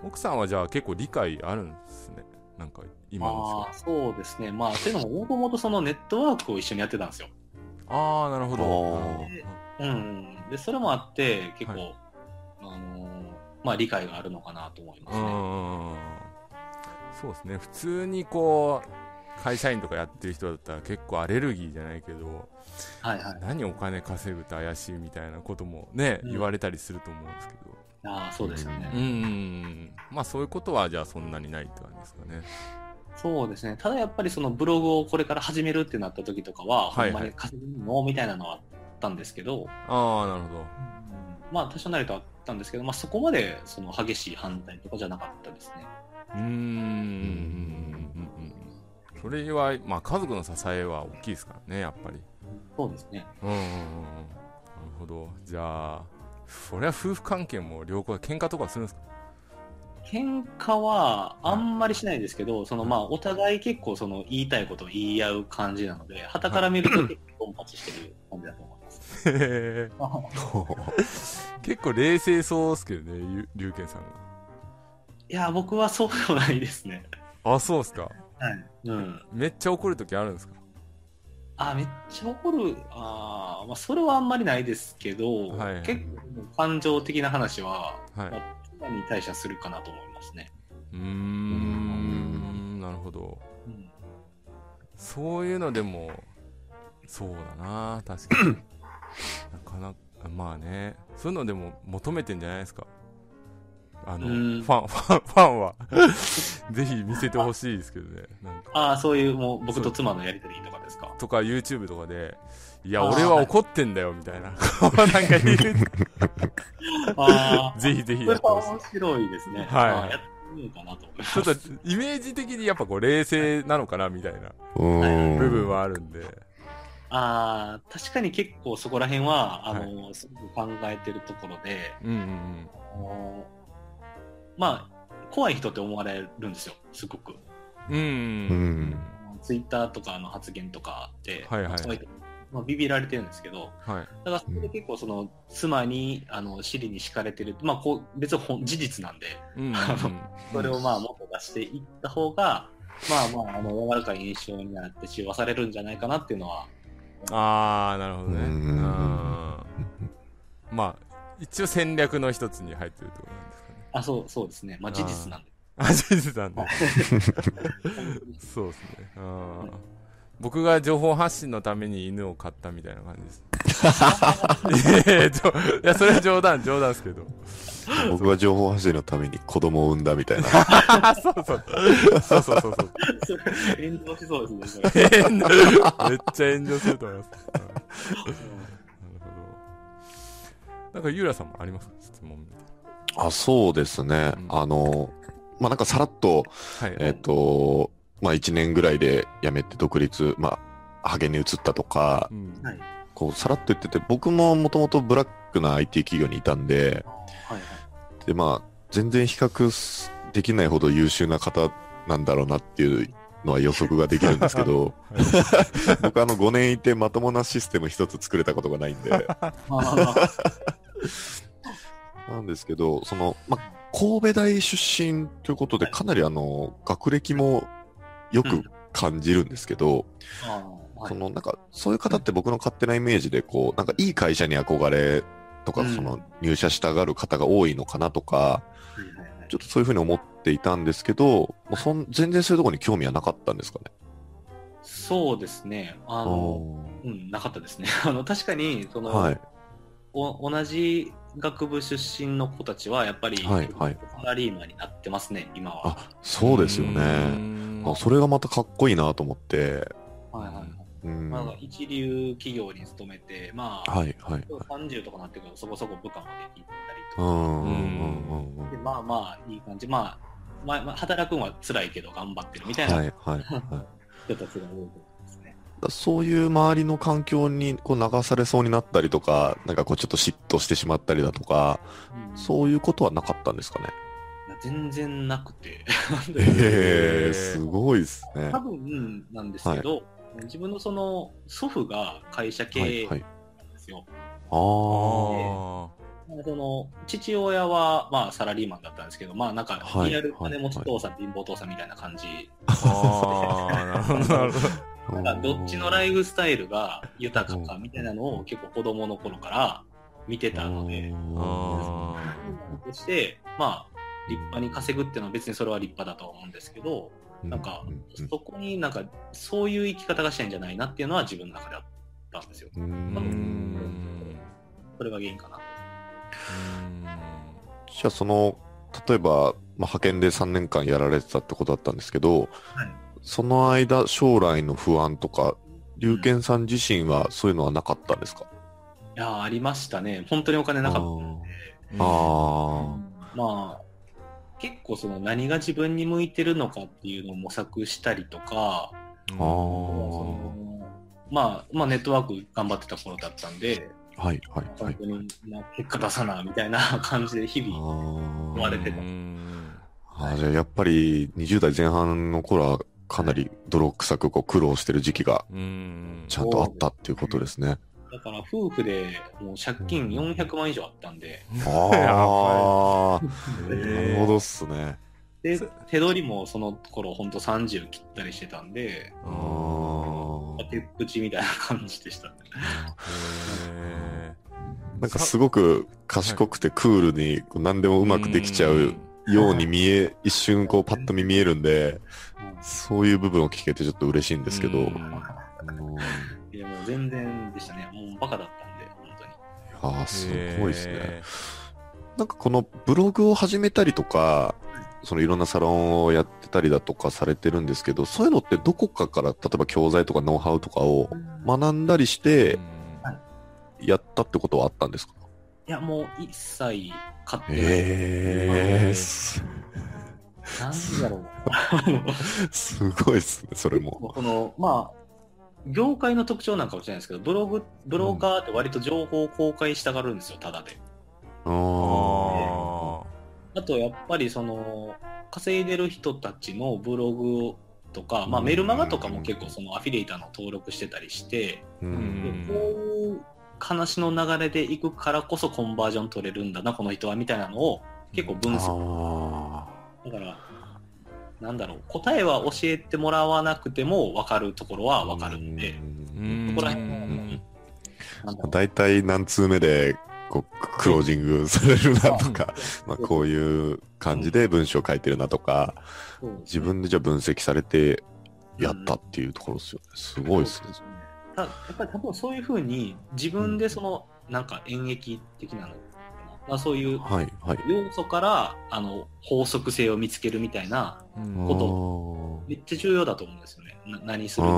奥さんはじゃあ結構理解あるんですね。なんか、今のああ、そうですね。まあ、というのも、もともとそのネットワークを一緒にやってたんですよ。ああ、なるほど。あうんうん。で、それもあって、結構、はあのーまあ、理解があるのかなと思いますね。そうですね普通にこう会社員とかやってる人だったら結構アレルギーじゃないけどはいはい。何お金稼ぐって怪しいみたいなこともね、うん。言われたりすると思うんですけど。ああ、そうですよね。うんうんうんまあそういうことはじゃあそんなにないって感じですかね。そうですね。ただやっぱりそのブログをこれから始めるってなった時とかは、はいはい。ほんまに稼ぐのみたいなのはあったんですけど、ああなるほど。まあ多少なりとはあったんですけど、まあそこまでその激しい反対とかじゃなかったですね。うんそれはまあ家族の支えは大きいですからねやっぱりそうですね。うんうんうんうんなるほどじゃあそりゃ夫婦関係も良好で喧嘩とかするんですか？喧嘩はあんまりしないですけど、そのまあお互い結構その言いたいことを言い合う感じなので、旗から見ると結構ドンパチしてる感じだと思います。へえ結構冷静そうですけどねゆ龍賢さんいや、僕はそうでもないですね。があそうですかはい。うん。めっちゃ怒るときあるんですか？あ、めっちゃ怒る。あーまあ、それはあんまりないですけど、はいはい。結構感情的な話は、はい。まあ妻に対してはするかなと思いますね。うーん。なるほど。うん。そういうのでもそうだな確かに。なかなかまあね。そういうのでも求めてんじゃないですか？あのフうん。ァンファンファンは ぜひ見せてほしいですけどね。ああ、そういう、もう僕と妻のやりとりとかですか？とか YouTube とかでいや俺は怒ってんだよみたいな。なんか言う。ああ、ぜひぜひそれはやってほしい。面白いですね。はい。あーやってみようかなと。思います。ちょっとイメージ的にやっぱこう冷静なのかなみたいな。うん。部分はあるんで、ああ、確かに結構そこら辺は、あの、すごく考えてるところで、うんうんあのまあ、怖い人って思われるんですよ、すごく。うんツイッターとかの発言とかって、はいはいまあ、ビビられてるんですけど、はい。だからそれで結構その、妻に、あの、尻に敷かれてる、まあ、こう、別にほん事実なんで、うん。それをまあ、もっと出していった方が、まあまあ、あの、柔らかい印象になって中和されるんじゃないかなっていうのは、あー、なるほどね。ううんん。まあ、一応戦略の一つに入ってるってことなんです。あ、そう、そうですね。まあ、事実なんで。あ、事実なんで。そうですね。うん僕が情報発信のために犬を飼ったみたいな感じです。いやそれは冗談、冗談ですけど。僕は情報発信のために子供を産んだみたいな。あ、そうそう。そうそうそうそう。炎上しそうですね、めっちゃ炎上すると思います。うんなるほど。なんか、ゆうらさんもありますか？質問あ、そうですね。うんあの、まあ、なんかさらっと、な。はい。えっ、と、まあ、1年ぐらいで辞めて独立、まあ、ハゲに移ったとか、うんはい。こう、さらっと言ってて、僕ももともとブラックな IT 企業にいたんで、はいはい。で、まあ、全然比較すできないほど優秀な方なんだろうなっていうのは予測ができるんですけど、僕あの5年いてまともなシステム一つ作れたことがないんで、なんですけど、その、まあ、神戸大出身ということで、かなりあの、学歴もよく感じるんですけど、あーはいそのなんか、そういう方って僕の勝手なイメージで、こう、なんかいい会社に憧れとか、うんその入社したがる方が多いのかなとか、ちょっとそういうふうに思っていたんですけど、もうそん全然そういうところに興味はなかったんですかね？そうですね。あの、うん、なかったですね。あの、確かに、その、はい。お同じ学部出身の子たちは、やっぱり、はいはいサラリーマンになってますね、今は。あ、そうですようね。んあそれがまたかっこいいなと思って。はいはいはい。うん。まあ、はい一流企業に勤めて、まあ、はいはい。30とかなってくるとそこそこ部下もできたりとか、うんうんうんうんでまあまあいい感じ、まあ、まあ、まあ、働くのは辛いけど頑張ってるみたいはないはいはい。人たちが多いと思いますね。だそういう周りの環境にこう流されそうになったりとか、なんかこうちょっと嫉妬してしまったりだとか、うんそういうことはなかったんですかね？全然なくて。ええすごいですね。多分なんですけど、自分のその祖父が会社経営なんはいはい。ですよ。ああその父親はまあサラリーマンだったんですけど、まあなんかはいリアル金持ち父さん、貧乏父さんみたいな感じ。あ。ああ、なるほど、なんかどっちのライフスタイルが豊かかみたいなのを結構子供の頃から見てたので、あそして、まあ、立派に稼ぐっていうのは別にそれは立派だと思うんですけど、なんかそこになんかそういう生き方がしたいんじゃないなっていうのは自分の中であったんですよ。それが原因かな。と。じゃあその、例えば、まあ、派遣で3年間やられてたってことだったんですけど、はいその間、将来の不安とか、龍賢さん自身はそういうのはなかったんですか、いやーありましたね。本当にお金なかったので。あまあ、結構その何が自分に向いてるのかっていうのを模索したりとか、あ。あそのまあ、まあネットワーク頑張ってた頃だったんで、あ。はい、はい、はい。本当に、まあ、結果出さなみたいな 感じで日あ々、ー追われてたあーじゃあやっぱり20代前半の頃はかなり泥臭くこう苦労してる時期がうん。ちゃんとあったっていうことですね。だから夫婦でもう借金400万以上あったんで、ああ、えなーるほどっすね。で、手取りもその頃ほんと30切ったりしてたんで、ああー手っぷちみたいな感じでした。なんかすごく賢くてクールに何でもうまくできちゃうように見え、一瞬こうパッと見見えるんで、そういう部分を聞けてちょっと嬉しいんですけど。いやもう全然でしたね。もうバカだったんで、本当に。ああ、すごいですね。へなんかこのブログを始めたりとか、そのいろんなサロンをやってたりだとかされてるんですけど、そういうのってどこかから、例えば教材とかノウハウとかを学んだりしーてうんやったってことはあったんですか？いや、もう一切買ってない。ええす、なんだろう。すごいっすね、それも。この、まあ、業界の特徴なんかもしれないですけど、ブログ、ブロガーって割と情報を公開したがるんですよ、ただで。あああと、やっぱりその、稼いでる人たちのブログとか、まあ、メルマガとかも結構そのアフィリエイターの登録してたりして、ううん話の流れでいくからこそコンバージョン取れるんだな、この人はみたいなのを結構分析。あだから、なんだろう、答えは教えてもらわなくても分かるところはあ。分かるんで、うんそこら辺はうんなんだろう大体何通目で、こう、クロージングされるなとか、まあ、こういう感じで文章を書いてるなとか、自分でじゃあ分析されてやったっていうところですよね。すごいですね。たやっぱり多分そういうふうに自分でそのなんか演劇的なのかな、まあ、そういうはい、はい。要素からあの法則性を見つけるみたいなうん。こめっちゃ重要だと思うんですよね。な何するにし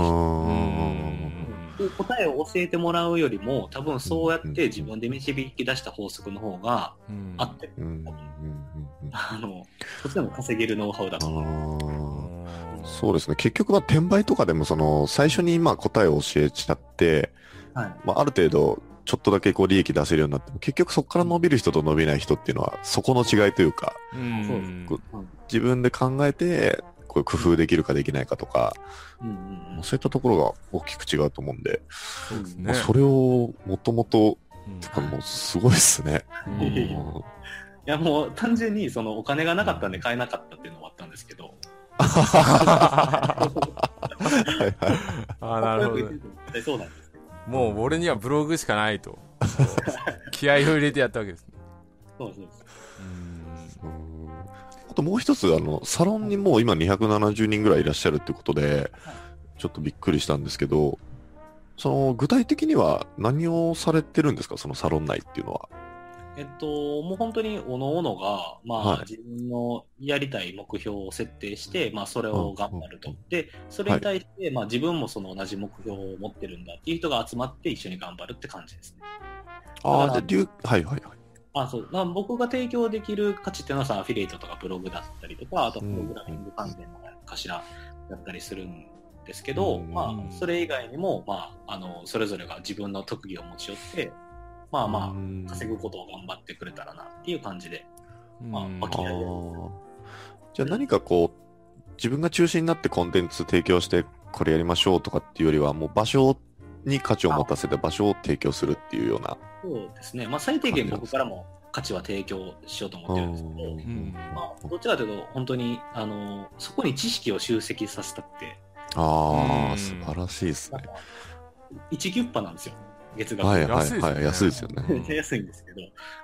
てうも答えを教えてもらうよりも多分そうやって自分で導き出した法則の方がうん。あってうん。うん。うん。うん。あのそっちでも稼げるノウハウだと思うそうですね。結局は転売とかでも、その、最初にまあ答えを教えちゃって、はい。まあ、ある程度、ちょっとだけこう利益出せるようになっても、結局そこから伸びる人と伸びない人っていうのは、そこの違いというか、うん。自分で考えて、こう工夫できるかできないかとか、うんうんそういったところが大きく違うと思うんで、そうですね。まあそれをもともと、うん。もうすごいっすね。うん。いやもう単純にそのお金がなかったんで買えなかったっていうのもあったんですけど あーなるほどそうなんもう俺にはブログしかないと。気合を入れてやったわけですね。そうそうそううんうん。あともう一つ、あの、サロンにもう今270人ぐらいいらっしゃるってことで、ちょっとびっくりしたんですけど、その、具体的には何をされてるんですか？そのサロン内っていうのは。えっと、もう本当に各々が、まあ、はい。自分のやりたい目標を設定して、まあ、それを頑張ると。うん。で、それに対して、まあ、自分もその同じ目標を持ってるんだっていう人が集まって一緒に頑張るって感じですね。ああ、で、流、はいはいはい。あそう。まあ僕が提供できる価値っていうのはさ、アフィリエイトとかブログだったりとか、あとプログラミング関連の頭だったりするんですけど、うん。まあ、それ以外にも、まあ、あの、それぞれが自分の特技を持ち寄って、まあまあ、稼ぐことを頑張ってくれたらなっていう感じで、まあうんあわ気合いー。じゃあ何かこう、自分が中心になってコンテンツ提供して、これやりましょうとかっていうよりは、もう場所に価値を持たせて場所を提供するっていうような。そうですね。まあ、最低限僕からも価値は提供しようと思ってるんですけど、うん。まあ、どちらかというと、本当に、あの、そこに知識を集積させたって、ああ、うん。素晴らしいですね。1ギュッパなんですよ、月額。はいはい安いですよね。はい、安いですよね。安いんですけど、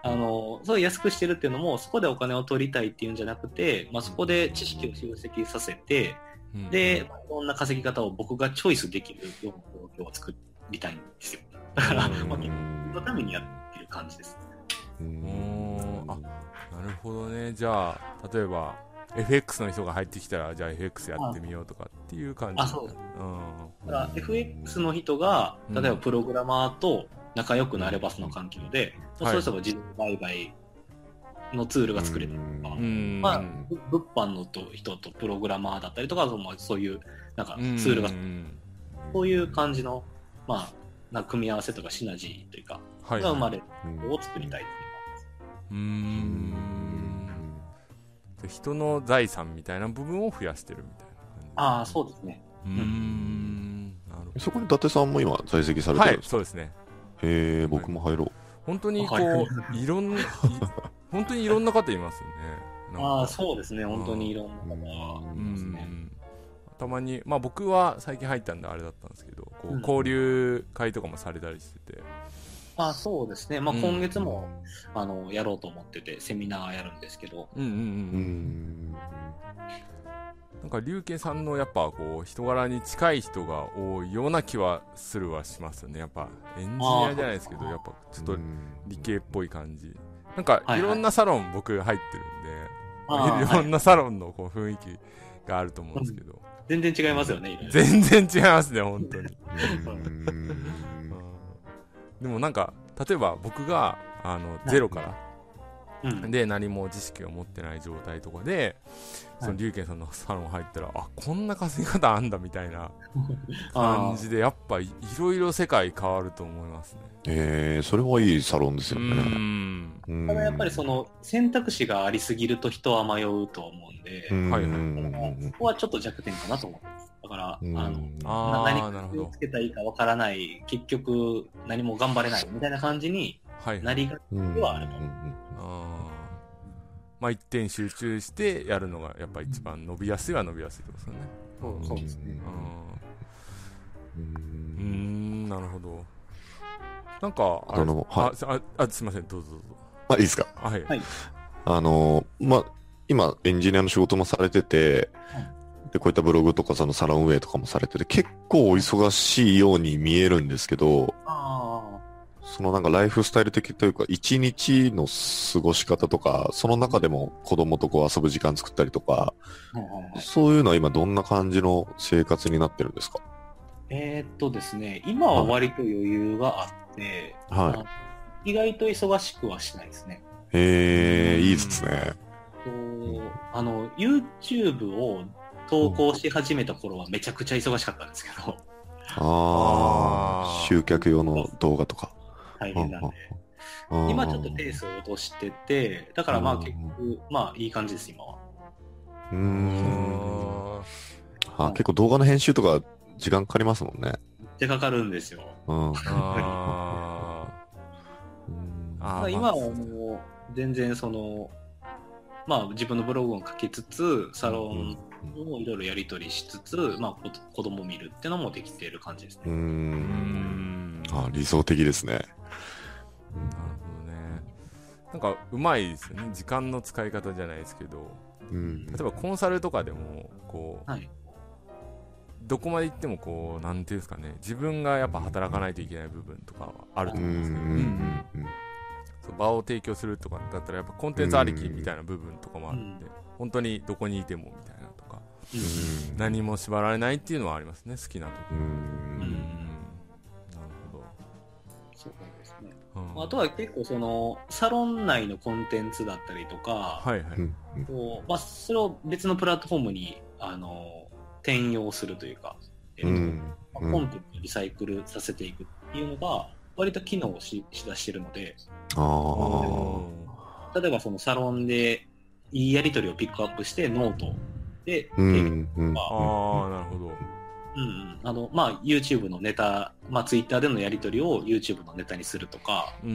あの、そう安くしてるっていうのも、そこでお金を取りたいっていうんじゃなくて、まあ、そこで知識を集積させて、うん。で、まあいろんな稼ぎ方を僕がチョイスできるような状況を作りたいんですよ。だから、うん。まあ、そのためにやってる感じです。うん。あなるほどね。じゃあ例えば FX の人が入ってきたらじゃあ FX やってみようとかっていう感じ。あそう。うん。だから FX の人が、うん。例えばプログラマーと仲良くなればその環境で、うん。そうすれば自動売買のツールが作れたりとか、うん。まあ、ぶ物販のと人とプログラマーだったりとか、そういうなんかツうん。ールが、うんそういう感じの、まあ、な組み合わせとかシナジーというか、はいが生まれるを作りたいっていううーん。で人の財産みたいな部分を増やしてるみたいな感じ。ああ、そうですね。うーん。なるほそこに伊達さんも今在籍さどはいれてるんですか、そうですね。へえ、僕も入ろう。本当にこはういろんない 本当にいろんな方いますよね。ああ、そうですね。本当にいろんな方がういますね。ん。たまに、まあ僕は最近入ったんであれだったんですけど、こううん。交流会とかもされたりしてて、ああ、そうですね。まあ、うん今月も、あの、やろうと思ってて、セミナーやるんですけど、うんうんうんううん。ん。なんか、龍慶さんのやっぱこう、人柄に近い人が多いような気はするはしますよね。やっぱ、エンジニアじゃないですけど、やっぱちょっと理系っぽい感じ。なんか、はいろんなサロン僕入ってるんで、いろんなサロンのこう雰囲気があると思うんですけど、全然違いますよね、全然違いますね、本当に。うんでもなんか例えば僕があのゼロからうん。で何も知識を持ってない状態とかでその龍賢さんのサロン入ったらあこんな稼ぎ方あんだみたいな 感じでやっぱいいろいろ世界変わると思いますねえー、それはいいサロンですうよね。ただやっぱりその選択肢がありすぎると人は迷うと思うんで、うん。はいはいうんそこはちょっと弱点かなと思ってます。だから、うん。あの、あ何をつけたらいいかわからない、結局何も頑張れないみたいな感じにはいなりがちうん。ではあるとうん。あーまあ一点集中してやるのがやっぱ一番伸びやすいは伸びやすいってことですよね。そうですね。ううん。うーんなるほどなんかあのはい。あすああすいません。どうぞどうぞ。あ、いいですか？あはい。はい。あの、まあ、今、エンジニアの仕事もされてて、で、こういったブログとかそのサロン運営とかもされてて、結構お忙しいように見えるんですけど、あそのなんかライフスタイル的というか、一日の過ごし方とか、その中でも子供とこう遊ぶ時間作ったりとか。そういうのは今どんな感じの生活になってるんですか？えーっとですね、今は割と余裕があって、はいあ意外と忙しくはしないですね。へえ、いいですね。とあの、YouTube を投稿し始めた頃はめちゃくちゃ忙しかったんですけど、ああ集客用の動画とか。大変なんで。今ちょっとペースを落としてて、だからまあうん結局、まあいい感じです、今は。うー。うんあ結構動画の編集とか時間かかりますもんね。手かかるんですよ。うん。あーあー今はもう全然その、まあ自分のブログを書きつつ、サロンをいろいろやり取りしつつ、まあこ子供を見るっていうのもできている感じです。ね。うんんなるあ理想的ですね。ほどねなんかうまいですよね時間の使い方じゃないですけどうん。例えばコンサルとかでもこう、はいどこまで行ってもこうなんていうんですかね。自分がやっぱ働かないといけない部分とかはあるとうん。うん思うんですね、うん。そう場を提供するとかだったらやっぱコンテンツありきみたいな部分とかもあるん。で、本当にどこにいてもみたいなとか、うん。何も縛られないっていうのはありますね好きなとこ。ううん。ん。なるほそうですね。ど、うん。あとは結構その、サロン内のコンテンツだったりとか、はいはい、うん。こうまあ、それを別のプラットフォームに、あの、転用するというか、えっとうん。まあコンテンツをリサイクルさせていくっていうのが、割と機能をししだしてるので、ああ。例えばそのサロンでいいやり取りをピックアップしてノートで、うでん。うん。まああなるほどうんうんあのまあ、YouTube のネタ、まあ、Twitter でのやり取りを YouTube のネタにするとか、うん、う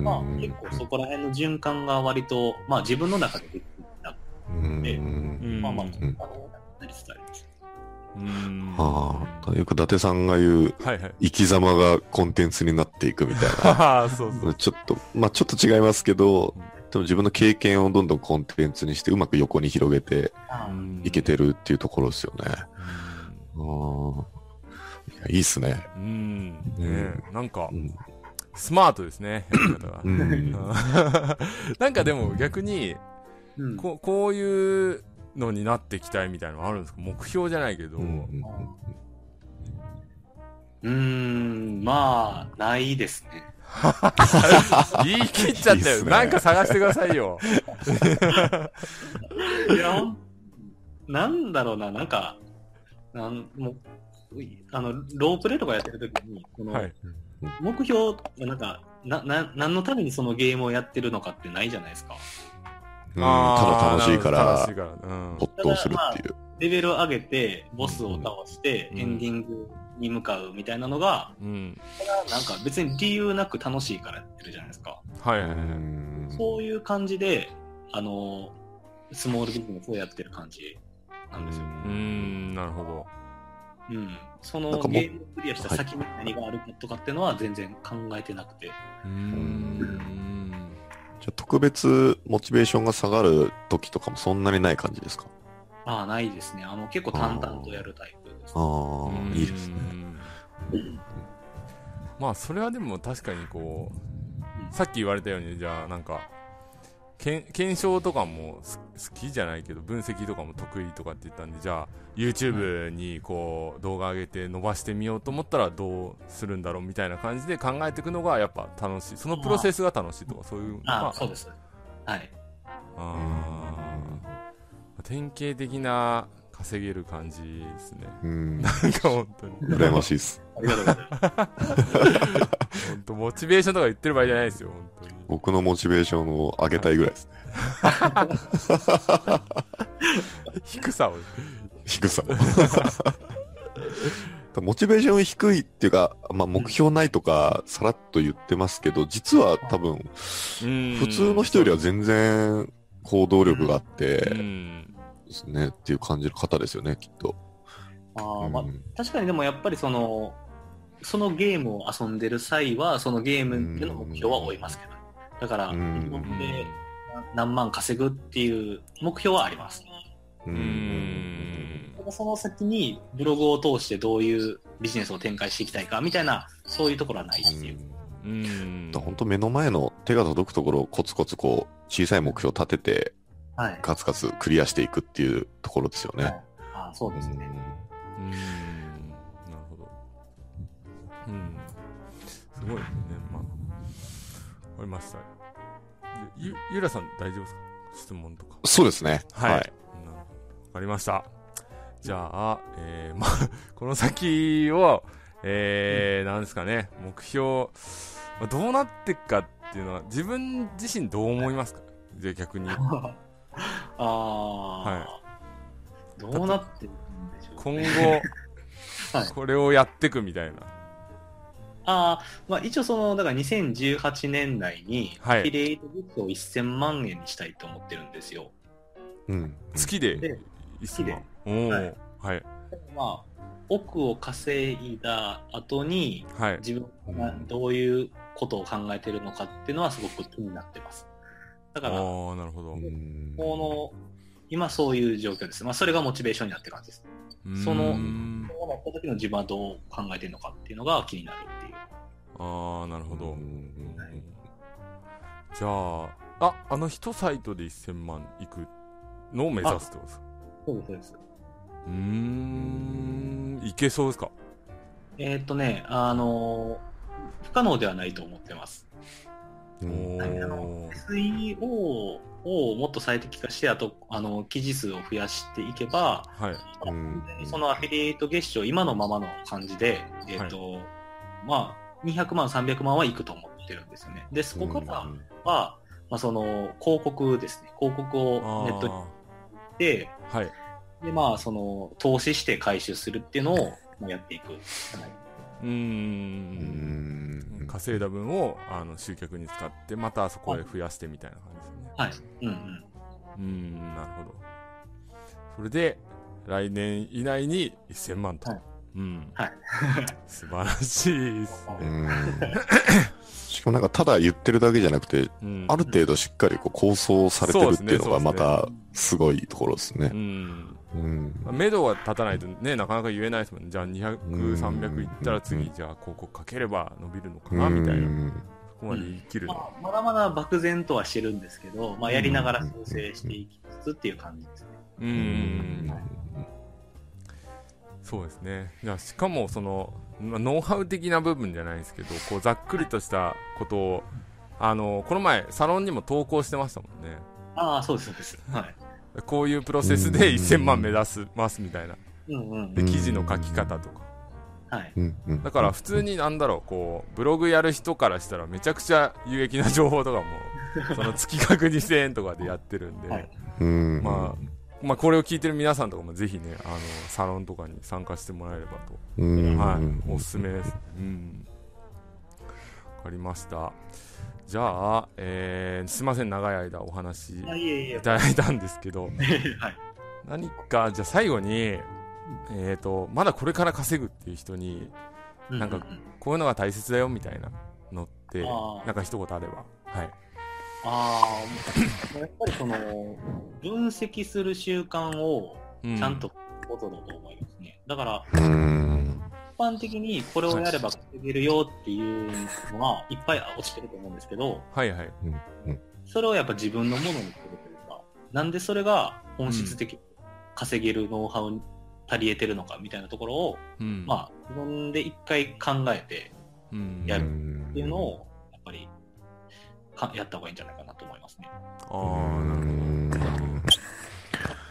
ん。まあ、結構そこら辺の循環が割と、まあ、自分の中でできてた、うん。うんまあまあ、んあのなりつつあります。うんああ。というか、伊達さんが言う、はいはい生き様がコンテンツになっていくみたいな。そうそうちょっと、まあちょっと違いますけど、でも自分の経験をどんどんコンテンツにしてうまく横に広げていけてるっていうところですよね。ああ。いやいいっすね。うん、うんねえなんかうん。スマートですねやり方がうん。なんかでも逆にうんここういうのになっていきたいみたいなのあるんですか？目標じゃないけど、うんうーん、まあ、ないですね。言い切っちゃったよ。ね。なんか探してくださいよ。いや、ほんなんだろうな、なんか、なんもうあの、ロープレとかやってるときに、この、はい。目標、なんか、な、な、何のためにそのゲームをやってるのかってないじゃないですか。うんただ楽しいから楽しい、から。うん。没頭するっていう。レベルを上げて、ボスを倒して、うん。エンディングに向かうみたいなのが、うん。なんか別に理由なく楽しいからやってるじゃないですか。はいはいはい。うん。そういう感じで、あの、スモールビジネスをやってる感じなんですよ。うーんなるほど。うん。そのゲームをクリアした先に何があるかとかっていうのは全然考えてなくて。うーんじゃあ特別モチベーションが下がる時とかもそんなにない感じですか？ああ、ないですね。あの、結構淡々とやるタイプです。ああ、いいですね。うんまあそれはでも確かにこうさっき言われたようにじゃあなんか検証とかもす好きじゃないけど分析とかも得意とかって言ったんでじゃあ YouTube にこう動画上げて伸ばしてみようと思ったらどうするんだろうみたいな感じで考えていくのがやっぱ楽しい。そのプロセスが楽しいとかそういうまあ。そうです。はい。あー。典型的な稼げる感じですね。うん。なんか本当に。羨ましいです。ありがとうございます。本当モチベーションとか言ってる場合じゃないですよ、本当に。僕のモチベーションを上げたいぐらいですね。低さを。低さ。モチベーション低いっていうか、まあ、目標ないとか、さらっと言ってますけど、実は多分、普普通の人よりは全然行動力があっうて、ん。ですね、っていう感じる方ですよね、きっと。あーまあうん確かにでもやっぱりその、そのゲームを遊んでる際は、そのゲームでの目標は追いますけど、だから、うん自分で何万稼ぐっていう目標はあります。うう。ん。その先にブログを通してどういうビジネスを展開していきたいかみたいな、そういうところはないっていう。うん。本当目の前の手が届くところをコツコツこう、小さい目標を立てて、はい。カツカツクリアしていくっていうところですよね。はいあーそうですね。うん。なるほど。うん。すごいですね。まあ。わかりました。ゆ、ゆらさん大丈夫ですか？質問とか。そうですね。はい。はい。かりました。じゃあ、えー、まあ、この先を、えー、なんですかね、目標、まあどうなっていくかっていうのは、自分自身どう思いますか？じゃあ逆に。ああ、はどうなっていくんでしょう、今ね。後、はいこれをやっていくみたいな。ああ、まあ一応その、だから2018年内に、はい比例とギフトを1000万円にしたいと思ってるんですよ。うん。月でで1000万。おーはいはい。まあ、億を稼いだ後に、はい。自分がどういうことを考えてるのかっていうのはすごく気になってます。だから、こああ、なるほど。うんの、今そういう状況です。まあそれがモチベーションになってる感じです。そのそうなった時の自分はどう考えてるのかっていうのが気になるっていう。ああ、なるほど。うんじゃあ、あ、あの一サイトで1000万いくのを目指すってことですか？そうです、そうです。うーん、いけそうですか？えーっとね、あの不可能ではないと思ってます。うおんー。SEO をもっと最適化して、あと、あの、記事数を増やしていけば、はい。うんそのアフィリエイト月賞、今のままの感じで、えーっと、まあ、200万、300万はいくと思ってるんですよね。で、そこからは、まあ、その、広告ですね。広告をネットにあで、ーはい。で、まあ、その、投資して回収するっていうのをまあやっていく。はいうんん稼いだ分をあの集客に使って、またそこへ増やしてみたいな感じですね。はい。うんうん。うーん、なるほど。それで、来年以内に1000万と。はいうん。はい 素晴らしいですね。うん しかもなんかただ言ってるだけじゃなくて、うん。ある程度しっかりこう構想されてるっていうのがまたすごいところですねう。ん。うんまあ目処が立たないとね、なかなか言えないですもんね。じゃあ200、うん300いったら次、じゃあ広告かければ伸びるのかな、みたいな。うんそこまで言い切るの。まあ、まだまだ漠然とはしてるんですけど、まあ、やりながら修正していきつつっていう感じですね。うーん。そうですね。いや、しかも、その、まあノウハウ的な部分じゃないですけど、こう、ざっくりとしたことを、あの、この前、サロンにも投稿してましたもんね。ああ、そうです、そうです。はい。こういうプロセスで1000万目指すますみたいな。うんうん。で、記事の書き方とか。はい。うんうんだから普通になんだろう、こう、ブログやる人からしたらめちゃくちゃ有益な情報とかも、その月額2000円とかでやってるんで、はいうんまあ、まあこれを聞いてる皆さんとかもぜひね、あの、サロンとかに参加してもらえればと。うんはい、おすすめです。うん。わかりました。じゃあ、えー、すいません、長い間お話い。ただいたんですけど、はい。何か、じゃあ最後に、えっ、と、まだこれから稼ぐっていう人に、なんかこういうのが大切だよみたいなのってなんか一言あれば。はい。ああ、やっぱりその、分析する習慣をうちゃんと、ことだと思いますね。だから、うん一般的にこれをやれば稼げるよっていうのはいっぱい落ちてると思うんですけど、はいはい。それをやっぱ自分のものにするというか、なんでそれが本質的に稼げるノウハウに足り得てるのかみたいなところを、うん。まあ、自分で一回考えてうん、やるうんっていうのを、かやった方がいいんじゃないかなと思いますね。ああ、なるほど。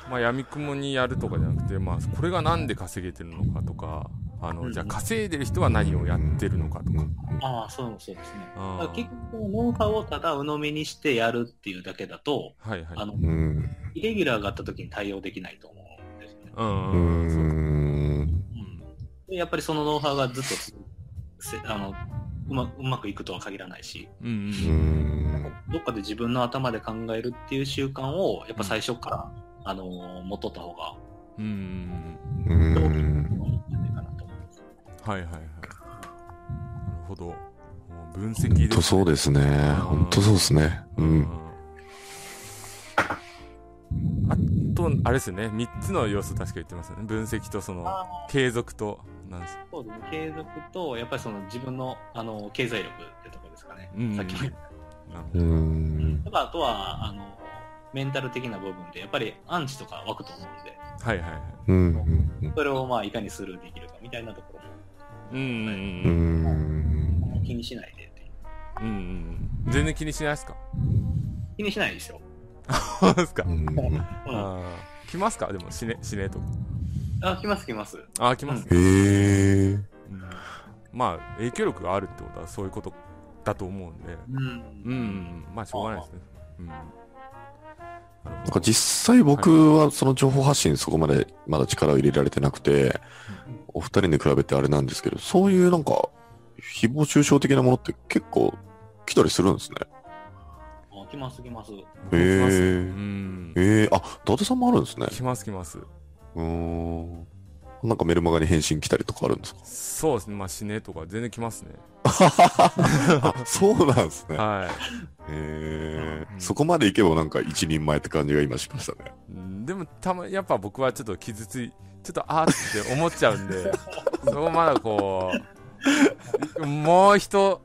まあ、闇雲にやるとかじゃなくて、まあ、これがなんで稼げてるのかとか、あの、じゃあ稼いでる人は何をやってるのかとか。ああ、そうそうですね。結局、ノウハウをただ鵜呑みにしてやるっていうだけだと、はいはい。あの、うん。イレギュラーがあった時に対応できないと思うんですね。うんううんうん。そうん。うん。でやっぱりそのノウハウがずっとせあのうまうまくいくとは限らないし、うんうんううん。ん。どっかで自分の頭で考えるっていう習慣を、やっぱ最初から、あの持っとった方が、うんうんうん。いいんじゃないかなと思います。うん。はいはいはい。なるほど。もう分析で。とそうですね。本当そうですね。うん。あと、あれですよね。3つの要素確か言ってますよね。分析とその、あ継続と、なんですそうですね。継続と、やっぱりその自分の、あの、経済力ってところですかね。うんさっきも言った。なるほうど。ん。やっぱあとは、あの、メンタル的な部分で、やっぱりアンチとか湧くと思うんで、はいはいはい。うん。それをまあいかにスルーできるかみたいなところもうんうんううん。ん。気にしないでっていう。うんうんうん。全然気にしないですか？気にしないですよ。そうですか。うん。うん。来ますか？でも、死ね、死ねとか。あ、来ます来ます。あー、来ます、へえ。うんまあ、影響力があるってことはそういうことだと思うんで。うん。うん。まあ、しょうがないですね。うん。なんか実際僕はその情報発信にそこまでまだ力を入れられてなくて、お二人に比べてあれなんですけど、そういうなんか、誹謗中傷的なものって結構来たりするんですね。あ来ます来ます。へ。ええあ、伊達さんもあるんですね。来ます来ます。うーん。なんかメルマガに返信来たりとかあるんですか？そうですね。まあ、死ねとか全然来ますね。あ、そうなんですね。はい。へえうんそこまでいけばなんか一人前って感じが今しましたね。うんでも、たま、やっぱ僕はちょっと傷つい、ちょっとあーって思っちゃうんで、そこまだこう、もう一、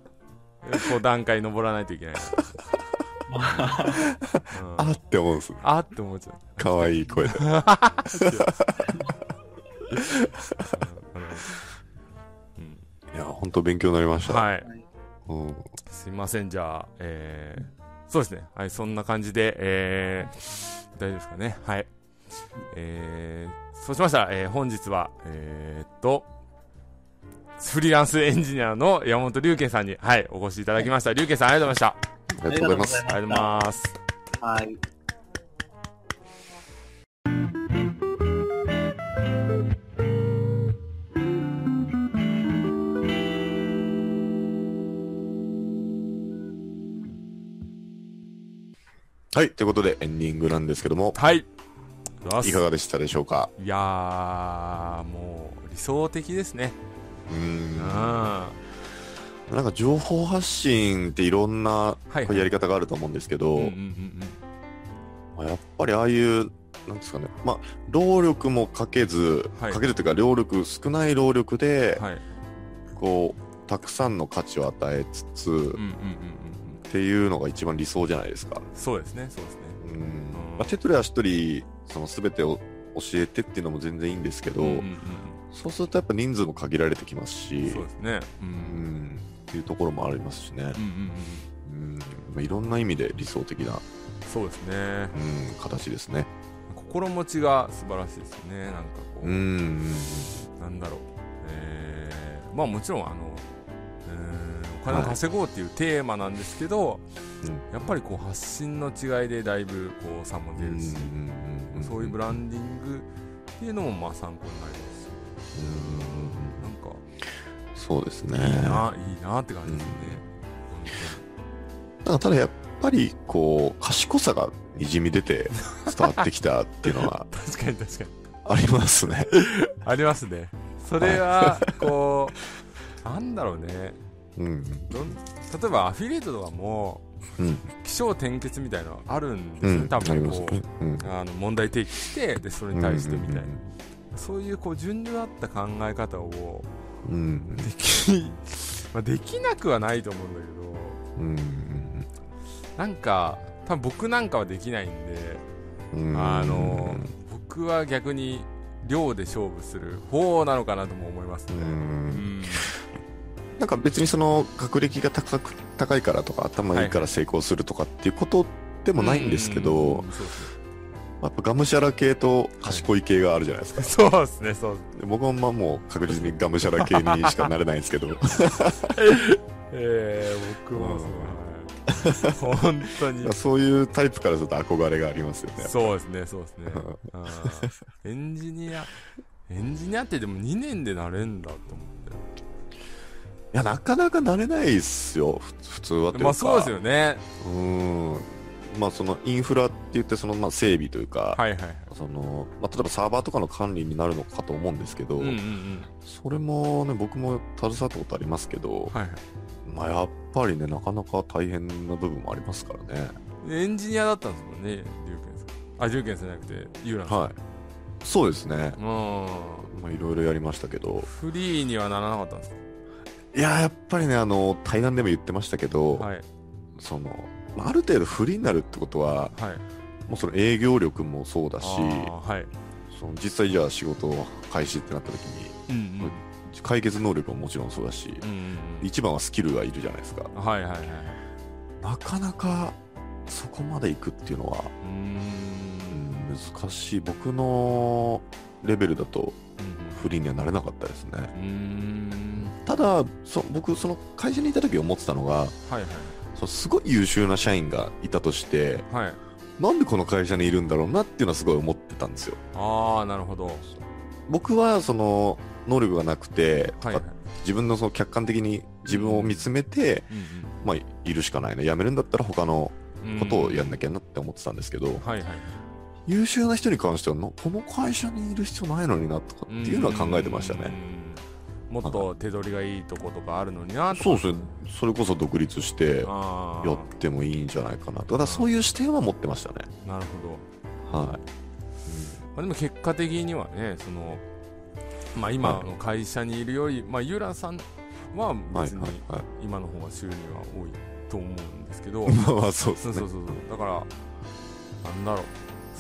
こう段階登らないといけない あって思うんですね。あーって思っちゃう。可愛い声で。うんいや、本当勉強になりました。はい。うん。すいません、じゃあ、えー、そうですね。はい、そんな感じで、えー、大丈夫ですかね。はい。えー、そうしましたら、えー、本日は、えーっと、フリーランスエンジニアの山本龍慶さんに、はい、お越しいただきました。龍慶さん、ありがとうございました。ありがとうございます。ありがとうございます。はい。はい。ということで、エンディングなんですけども、はい。いかがでしたでしょうか？いやー、もう、理想的ですね。うーうん。なんか情報発信っていろんなやり方があると思うんですけど、やっぱりああいう、なんですかね、まあ、労力もかけず、はいかけるというか、労力、少ない労力でうん。、はい。こう、たくさんの価値を与えつつ。っていうのが一番理想じゃないですか。そうですね、そうですね。うん。まあ、手取り足取り、その全てを教えてっていうのも全然いいんですけど、そうするとやっぱ人数も限られてきますし、そうですね。う。うんん、っていうところもありますしね。うんうんうん。うん。まあ、いろんな意味で理想的な、そうですね。うん、形ですね。心持ちが素晴らしいですよね。なんかこう、うん。なんだろう。えー、まあもちろん、あの、えーお金を稼ごうっていうテーマなんですけど、うんやっぱりこう発信の違いでだいぶこう差も出るし、うんそういうブランディングっていうのもまあ参考になりますし、うんそうですね。いいな、いいなって感じですね。なんかただやっぱりこう賢さがにじみ出て伝わってきたっていうのは 確かに確かに。ありますね。ありますね。それは、こう、なんだろうね。うん。どん例えばアフィリエイトとかも、うん。起承転結みたいなのあるんですよね、うん。多分こう。。うん。あの問題提起してでそれに対してみたいな、うんそういうこう順序だった考え方をうんうんでき,、まあ、できなくはないと思うんだけうん。どなんか多分僕なんかはできないんで、うん。あの僕は逆に量で勝負する方なのかなとも思いますね、う。うんんなんか別にその学歴が高く高いからとか頭いいから成功するとかっていうことでもないんですけど、うんうんうんそうですねやっぱがむしゃら系と賢い系があるじゃないですか。そうですね、そうですで僕はまあもう確実にがむしゃら系にしかなれないんですけど、ええ僕もそう、はい、本当に。そういうタイプからすると憧れがありますよね。そうですね、そうですね。エンジニア、エンジニアってでも2年でなれんだと思って。いや、なかなかなれないっすよ、ふ普通は。まあそうですよね。うん。まあそのインフラって言ってそのまあ整備というか、はいはい。その、まあ例えばサーバーとかの管理になるのかと思うんですけど、うんうんうん。それもね、僕も携わったことありますけど、はいはい。まあやっぱりね、なかなか大変な部分もありますからね。エンジニアだったんですもんね、龍拳さん。あ、龍拳さんじゃなくて、ユーランさん。はい。そうですね。うん。まあいろいろやりましたけど、フリーにはならなかったんですいや、やっぱりね、あの、対談でも言ってましたけど、かはい。その、まあある程度フリーになるってことは、はい。もうその営業力もそうだし、はい。その実際じゃあ仕事を開始ってなった時に、うんうん。解決能力ももちろんそうだし、うんうん一番はスキルがいるじゃないですか。うん。はいはいはい。なかなかそこまで行くっていうのは、難しい。僕のレベルだとフリーにはなれなかったですね。うーん。ただ、そ僕、その会社にいた時思ってたのが、はいはい。そうすごい優秀な社員がいたとして、はい。なんでこの会社にいるんだろうなっていうのはすごい思ってたんですよ。ああ、なるほど。はい僕はその能力がなくて、とかはい。自分のその客観的に自分を見つめて、うんまあ、いるしかないな。辞めるんだったら他のうんことをやんなきゃなって思ってたんですけど、はいはい。優秀な人に関してはな、この会社にいる必要ないのになとかっていうのは考えてましたね。うん。もっと手取りがいいとことかあるのになそうですね。それこそ独立して。やってもいいんじゃないかな。ただそういう視点は持ってましたね。なるほど。はい。まあ、でも結果的にはね、その、まあ今の会社にいるより、まあユーラさんははい別にはいはい。今の方が収入は多いと思うんですけど、まあまあそうですね。そうそうそう。だから、なんだろう。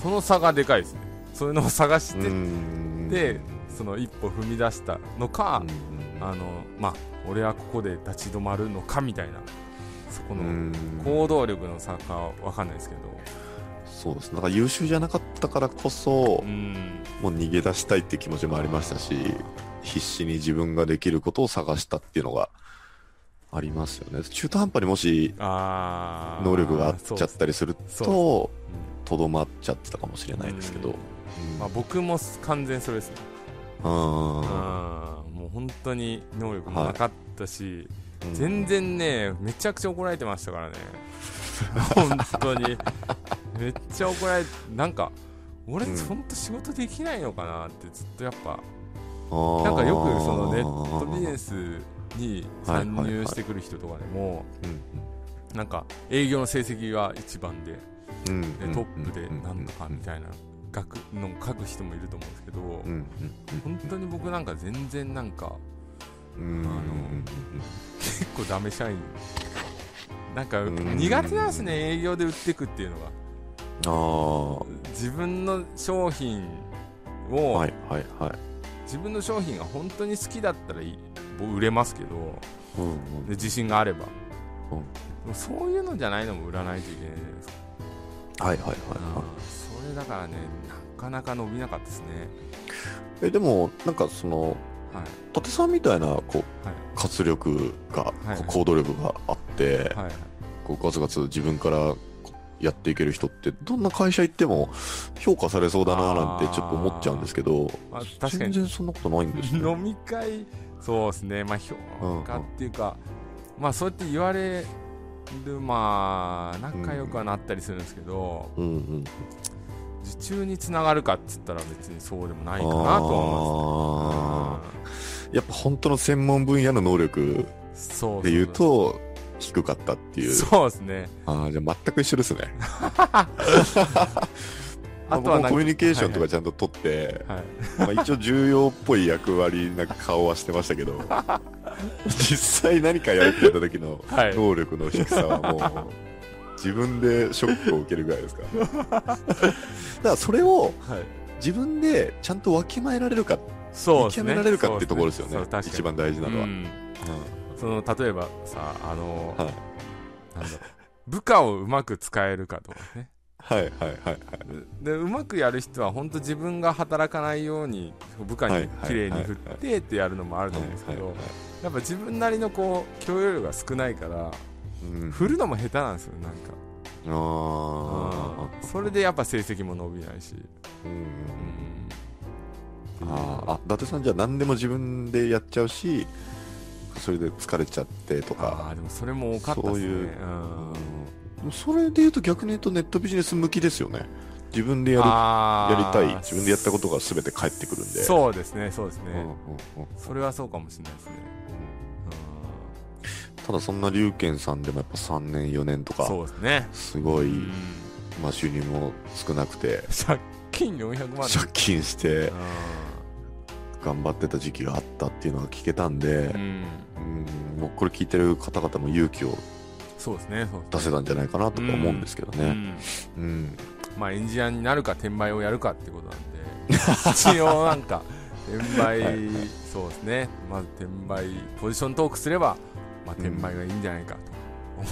その差がでかいですね。そういうのを探しうて、んでその一歩踏み出したのか、うんあの、まあ、俺はここで立ち止まるのかみたいな、そこのうん行動力の差かはわかんないですけど、そうです。だから優秀じゃなかったからこそう、ん。もう逃げ出したいって気持ちもありましたし、必死に自分ができることを探したっていうのがありますよね。中途半端にもし能力があっちゃったりすると、うんとどまっちゃってたかもしれないですけど。うんまあ、僕も完全それですね。うんうんもう本当に能力もなかったし、うん全然ね、めちゃくちゃ怒られてましたからね。本当に。めっちゃ怒られて、なんか、俺、うん。本当仕事できないのかなってずっとやっぱ、あー。なんかよくそのネットビジネスに参はいはいはい。入してくる人とかでも、うんなんか営業の成績が一番で、うんでうんトップでなんとかみたいな、書くの書く人もいると思うんですけど、うんうん本当に僕なんか全然なんか、うんあの結構ダメ社員。なんかん。苦手なんですね、営業で売っていくっていうのが。あ自分の商品あを、はいはいはい。自分の商品が本当に好きだったらいい。売れますけど、うんうん。で自信があれば、うん。そういうのじゃないのも売らないといけないじゃないですか、はいはいはいはそれだからねなかなか伸びなかったですね。いえでもなんかそのはい。伊達さんみたいなこうはい。活力が、はい行動力があって、はいはい。こうガツガツ自分からやっていける人ってどんな会社行っても評価されそうだななんてちょっと思っちゃうんですけどまあ、確か全に然そんなことないんですね。飲み会そうですね。まあ評価っていうか、まあそうやって言われるまあ仲良くはなったりするんですけど、うんうん受注につながるかっつったら別にそうでもないかなとは思いますねやっぱ本当の専門分野の能力で言うと低かったっていうそうですね。ああじゃあ全く一緒ですね。あとはコミュニケーションとかちゃんと取って、はいまあ、一応重要っぽい役割な顔はしてましたけど 実際何かやるって言った時のはい。能力の低さはもう自分でショックを受けるぐらいですか？ら だからそれをはい。自分でちゃんとわきまえられるかそうね。見極められるかっていうところですよね。そう確かに。一番大事なのは、うん。うん。その例えばさあの、はい。なんだろう。部下をうまく使えるかとかね。はいはいはいはい。でうまくやる人は本当自分が働かないように部下に綺麗に振ってってやるのもあると思うんですけどやっぱ自分なりのこう許容量が少ないからうん。振るのも下手なんですよなんか。あうん。それでやっぱ成績も伸びないし、ーうんうん。あーあ伊達さんじゃあ何でも自分でやっちゃうしそれで疲れちゃってとあかーでもそれも多かったですね。そういう。うん。それで言うと逆に言うとネットビジネス向きですよね。自分でやるやりたい。自分でやったことが全て返ってくるんで。そうですねそうですね、うんうんうん。それはそうかもしれないですね、ただそんな龍賢さんでもやっぱ3年4年とうん、かそうですね、すごい、うん。まあ、収入も少なくて。借金400万。借金してう頑張ってた時期があったっていうのが聞けたんでん、う、ん、うんもうこれ聞いてる方々も勇気をそうですね出せたんじゃないかなとか思うんですけどね。うん。うん。まあエンジニアになるか転売をやるかってことなんで 一応なんか転売はい。そうですね。まず転売ポジショントークすれば、まあ、転売がいいんじゃないかと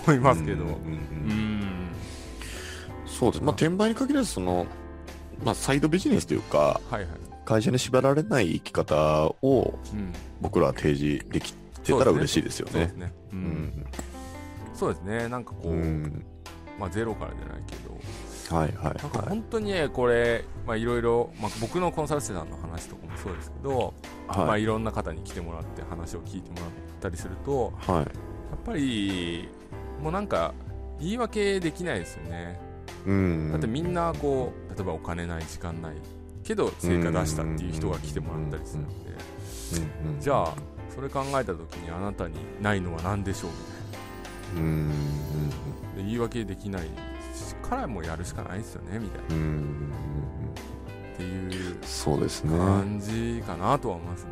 思いますけど。うんうんううんん。そうです。まあ、転売に限らず、その、まあ、サイドビジネスというか、はいはい、会社に縛られない生き方をうん、僕らは提示できてたら嬉しいですよね。そうです。ね。なんかこう、まあゼロからじゃないけどはいはいなんかはい。本当にねこれまあいろいろまあ僕のコンサル生さんの話とかもそうですけど、まあはい。いろんな方に来てもらって話を聞いてもらったりするとはい。やっぱりもうなんか言い訳できないですよねうん。だってみんなこう例えばお金ない時間ないけど成果出したっていう人が来てもらったりするんでうんうんじゃあそれ考えた時にあなたにないのは何でしょうみうん。うん。たいなで言い訳できないからもうやるしかないですよねみたいなうん。うん。っていう。感じかなとは思いますね、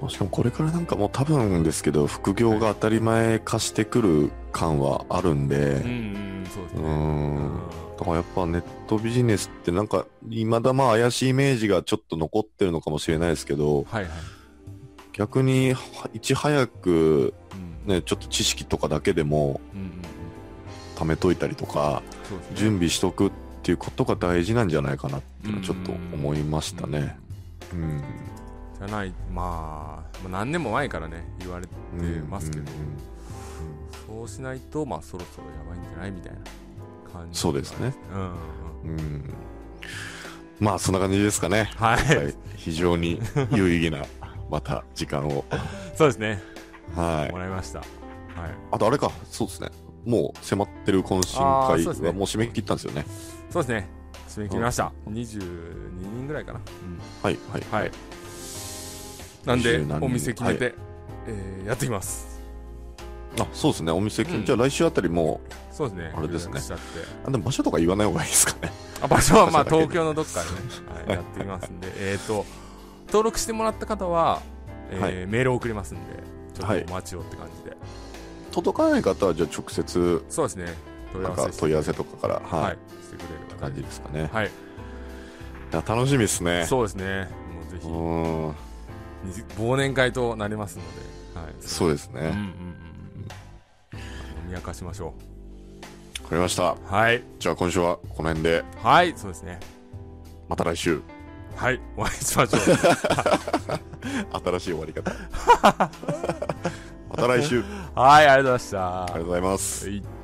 まあしかもこれからなんかもう多分ですけど、副業が当たり前化してくる感はあるんで、うん、うんうんそうですうねん。だからやっぱネットビジネスってなんか、未だまあ怪しいイメージがちょっと残ってるのかもしれないですけど、はいはい、逆にはいち早くうんね、ちょっと知識とかだけでもうんうんうん貯めといたりとか、ね準備しとくっていうことが大事なんじゃないかなってちょっと思いましたね。うん。じゃないまあもう何年も前からね言われてますけど、そうしないとまあそろそろやばいんじゃないみたいな感じそうですねうんうんうん。うん。まあそんな感じですかね。はい、はい、非常に有意義な、また時間を。そうですねはいも。らいましたはいあとあれか、そうですね。もう迫ってる懇親会はもう締め切ったんですよね。そうですね。締め切りました。22人ぐらいかな、はい、はい。うん、はい。なんで20何人。お店決めて、はえーやってきます。あ、そうですね。お店、うん。じゃあ来週あたりもそうですね。あれですね。あ、でも場所とか言わない方がいいですかね。あ場所はまあ 東京のどっかでね、はい、やってみますんで、えっ、と、登録してもらった方は、えーはい。メールを送りますんで、ちょっはい。とお待ちをって感じで。届かない方はじゃあ直接、そうですね、問い合わせ問い合わせとかから、はい、はい、してくれれば感じですかね。はい、いや楽しみですね。そうですね、もうぜひ、忘年会となりますので、はい、そうですね。うんうんうんうん。飲み明かしましょわかりました。う。はい、じゃあ今週はこの辺で、はい、そうですね。また来週、はい、お会いしましょう。新しい終わり方。また来週、はい、ありがとうございました。ありがとうございます。はい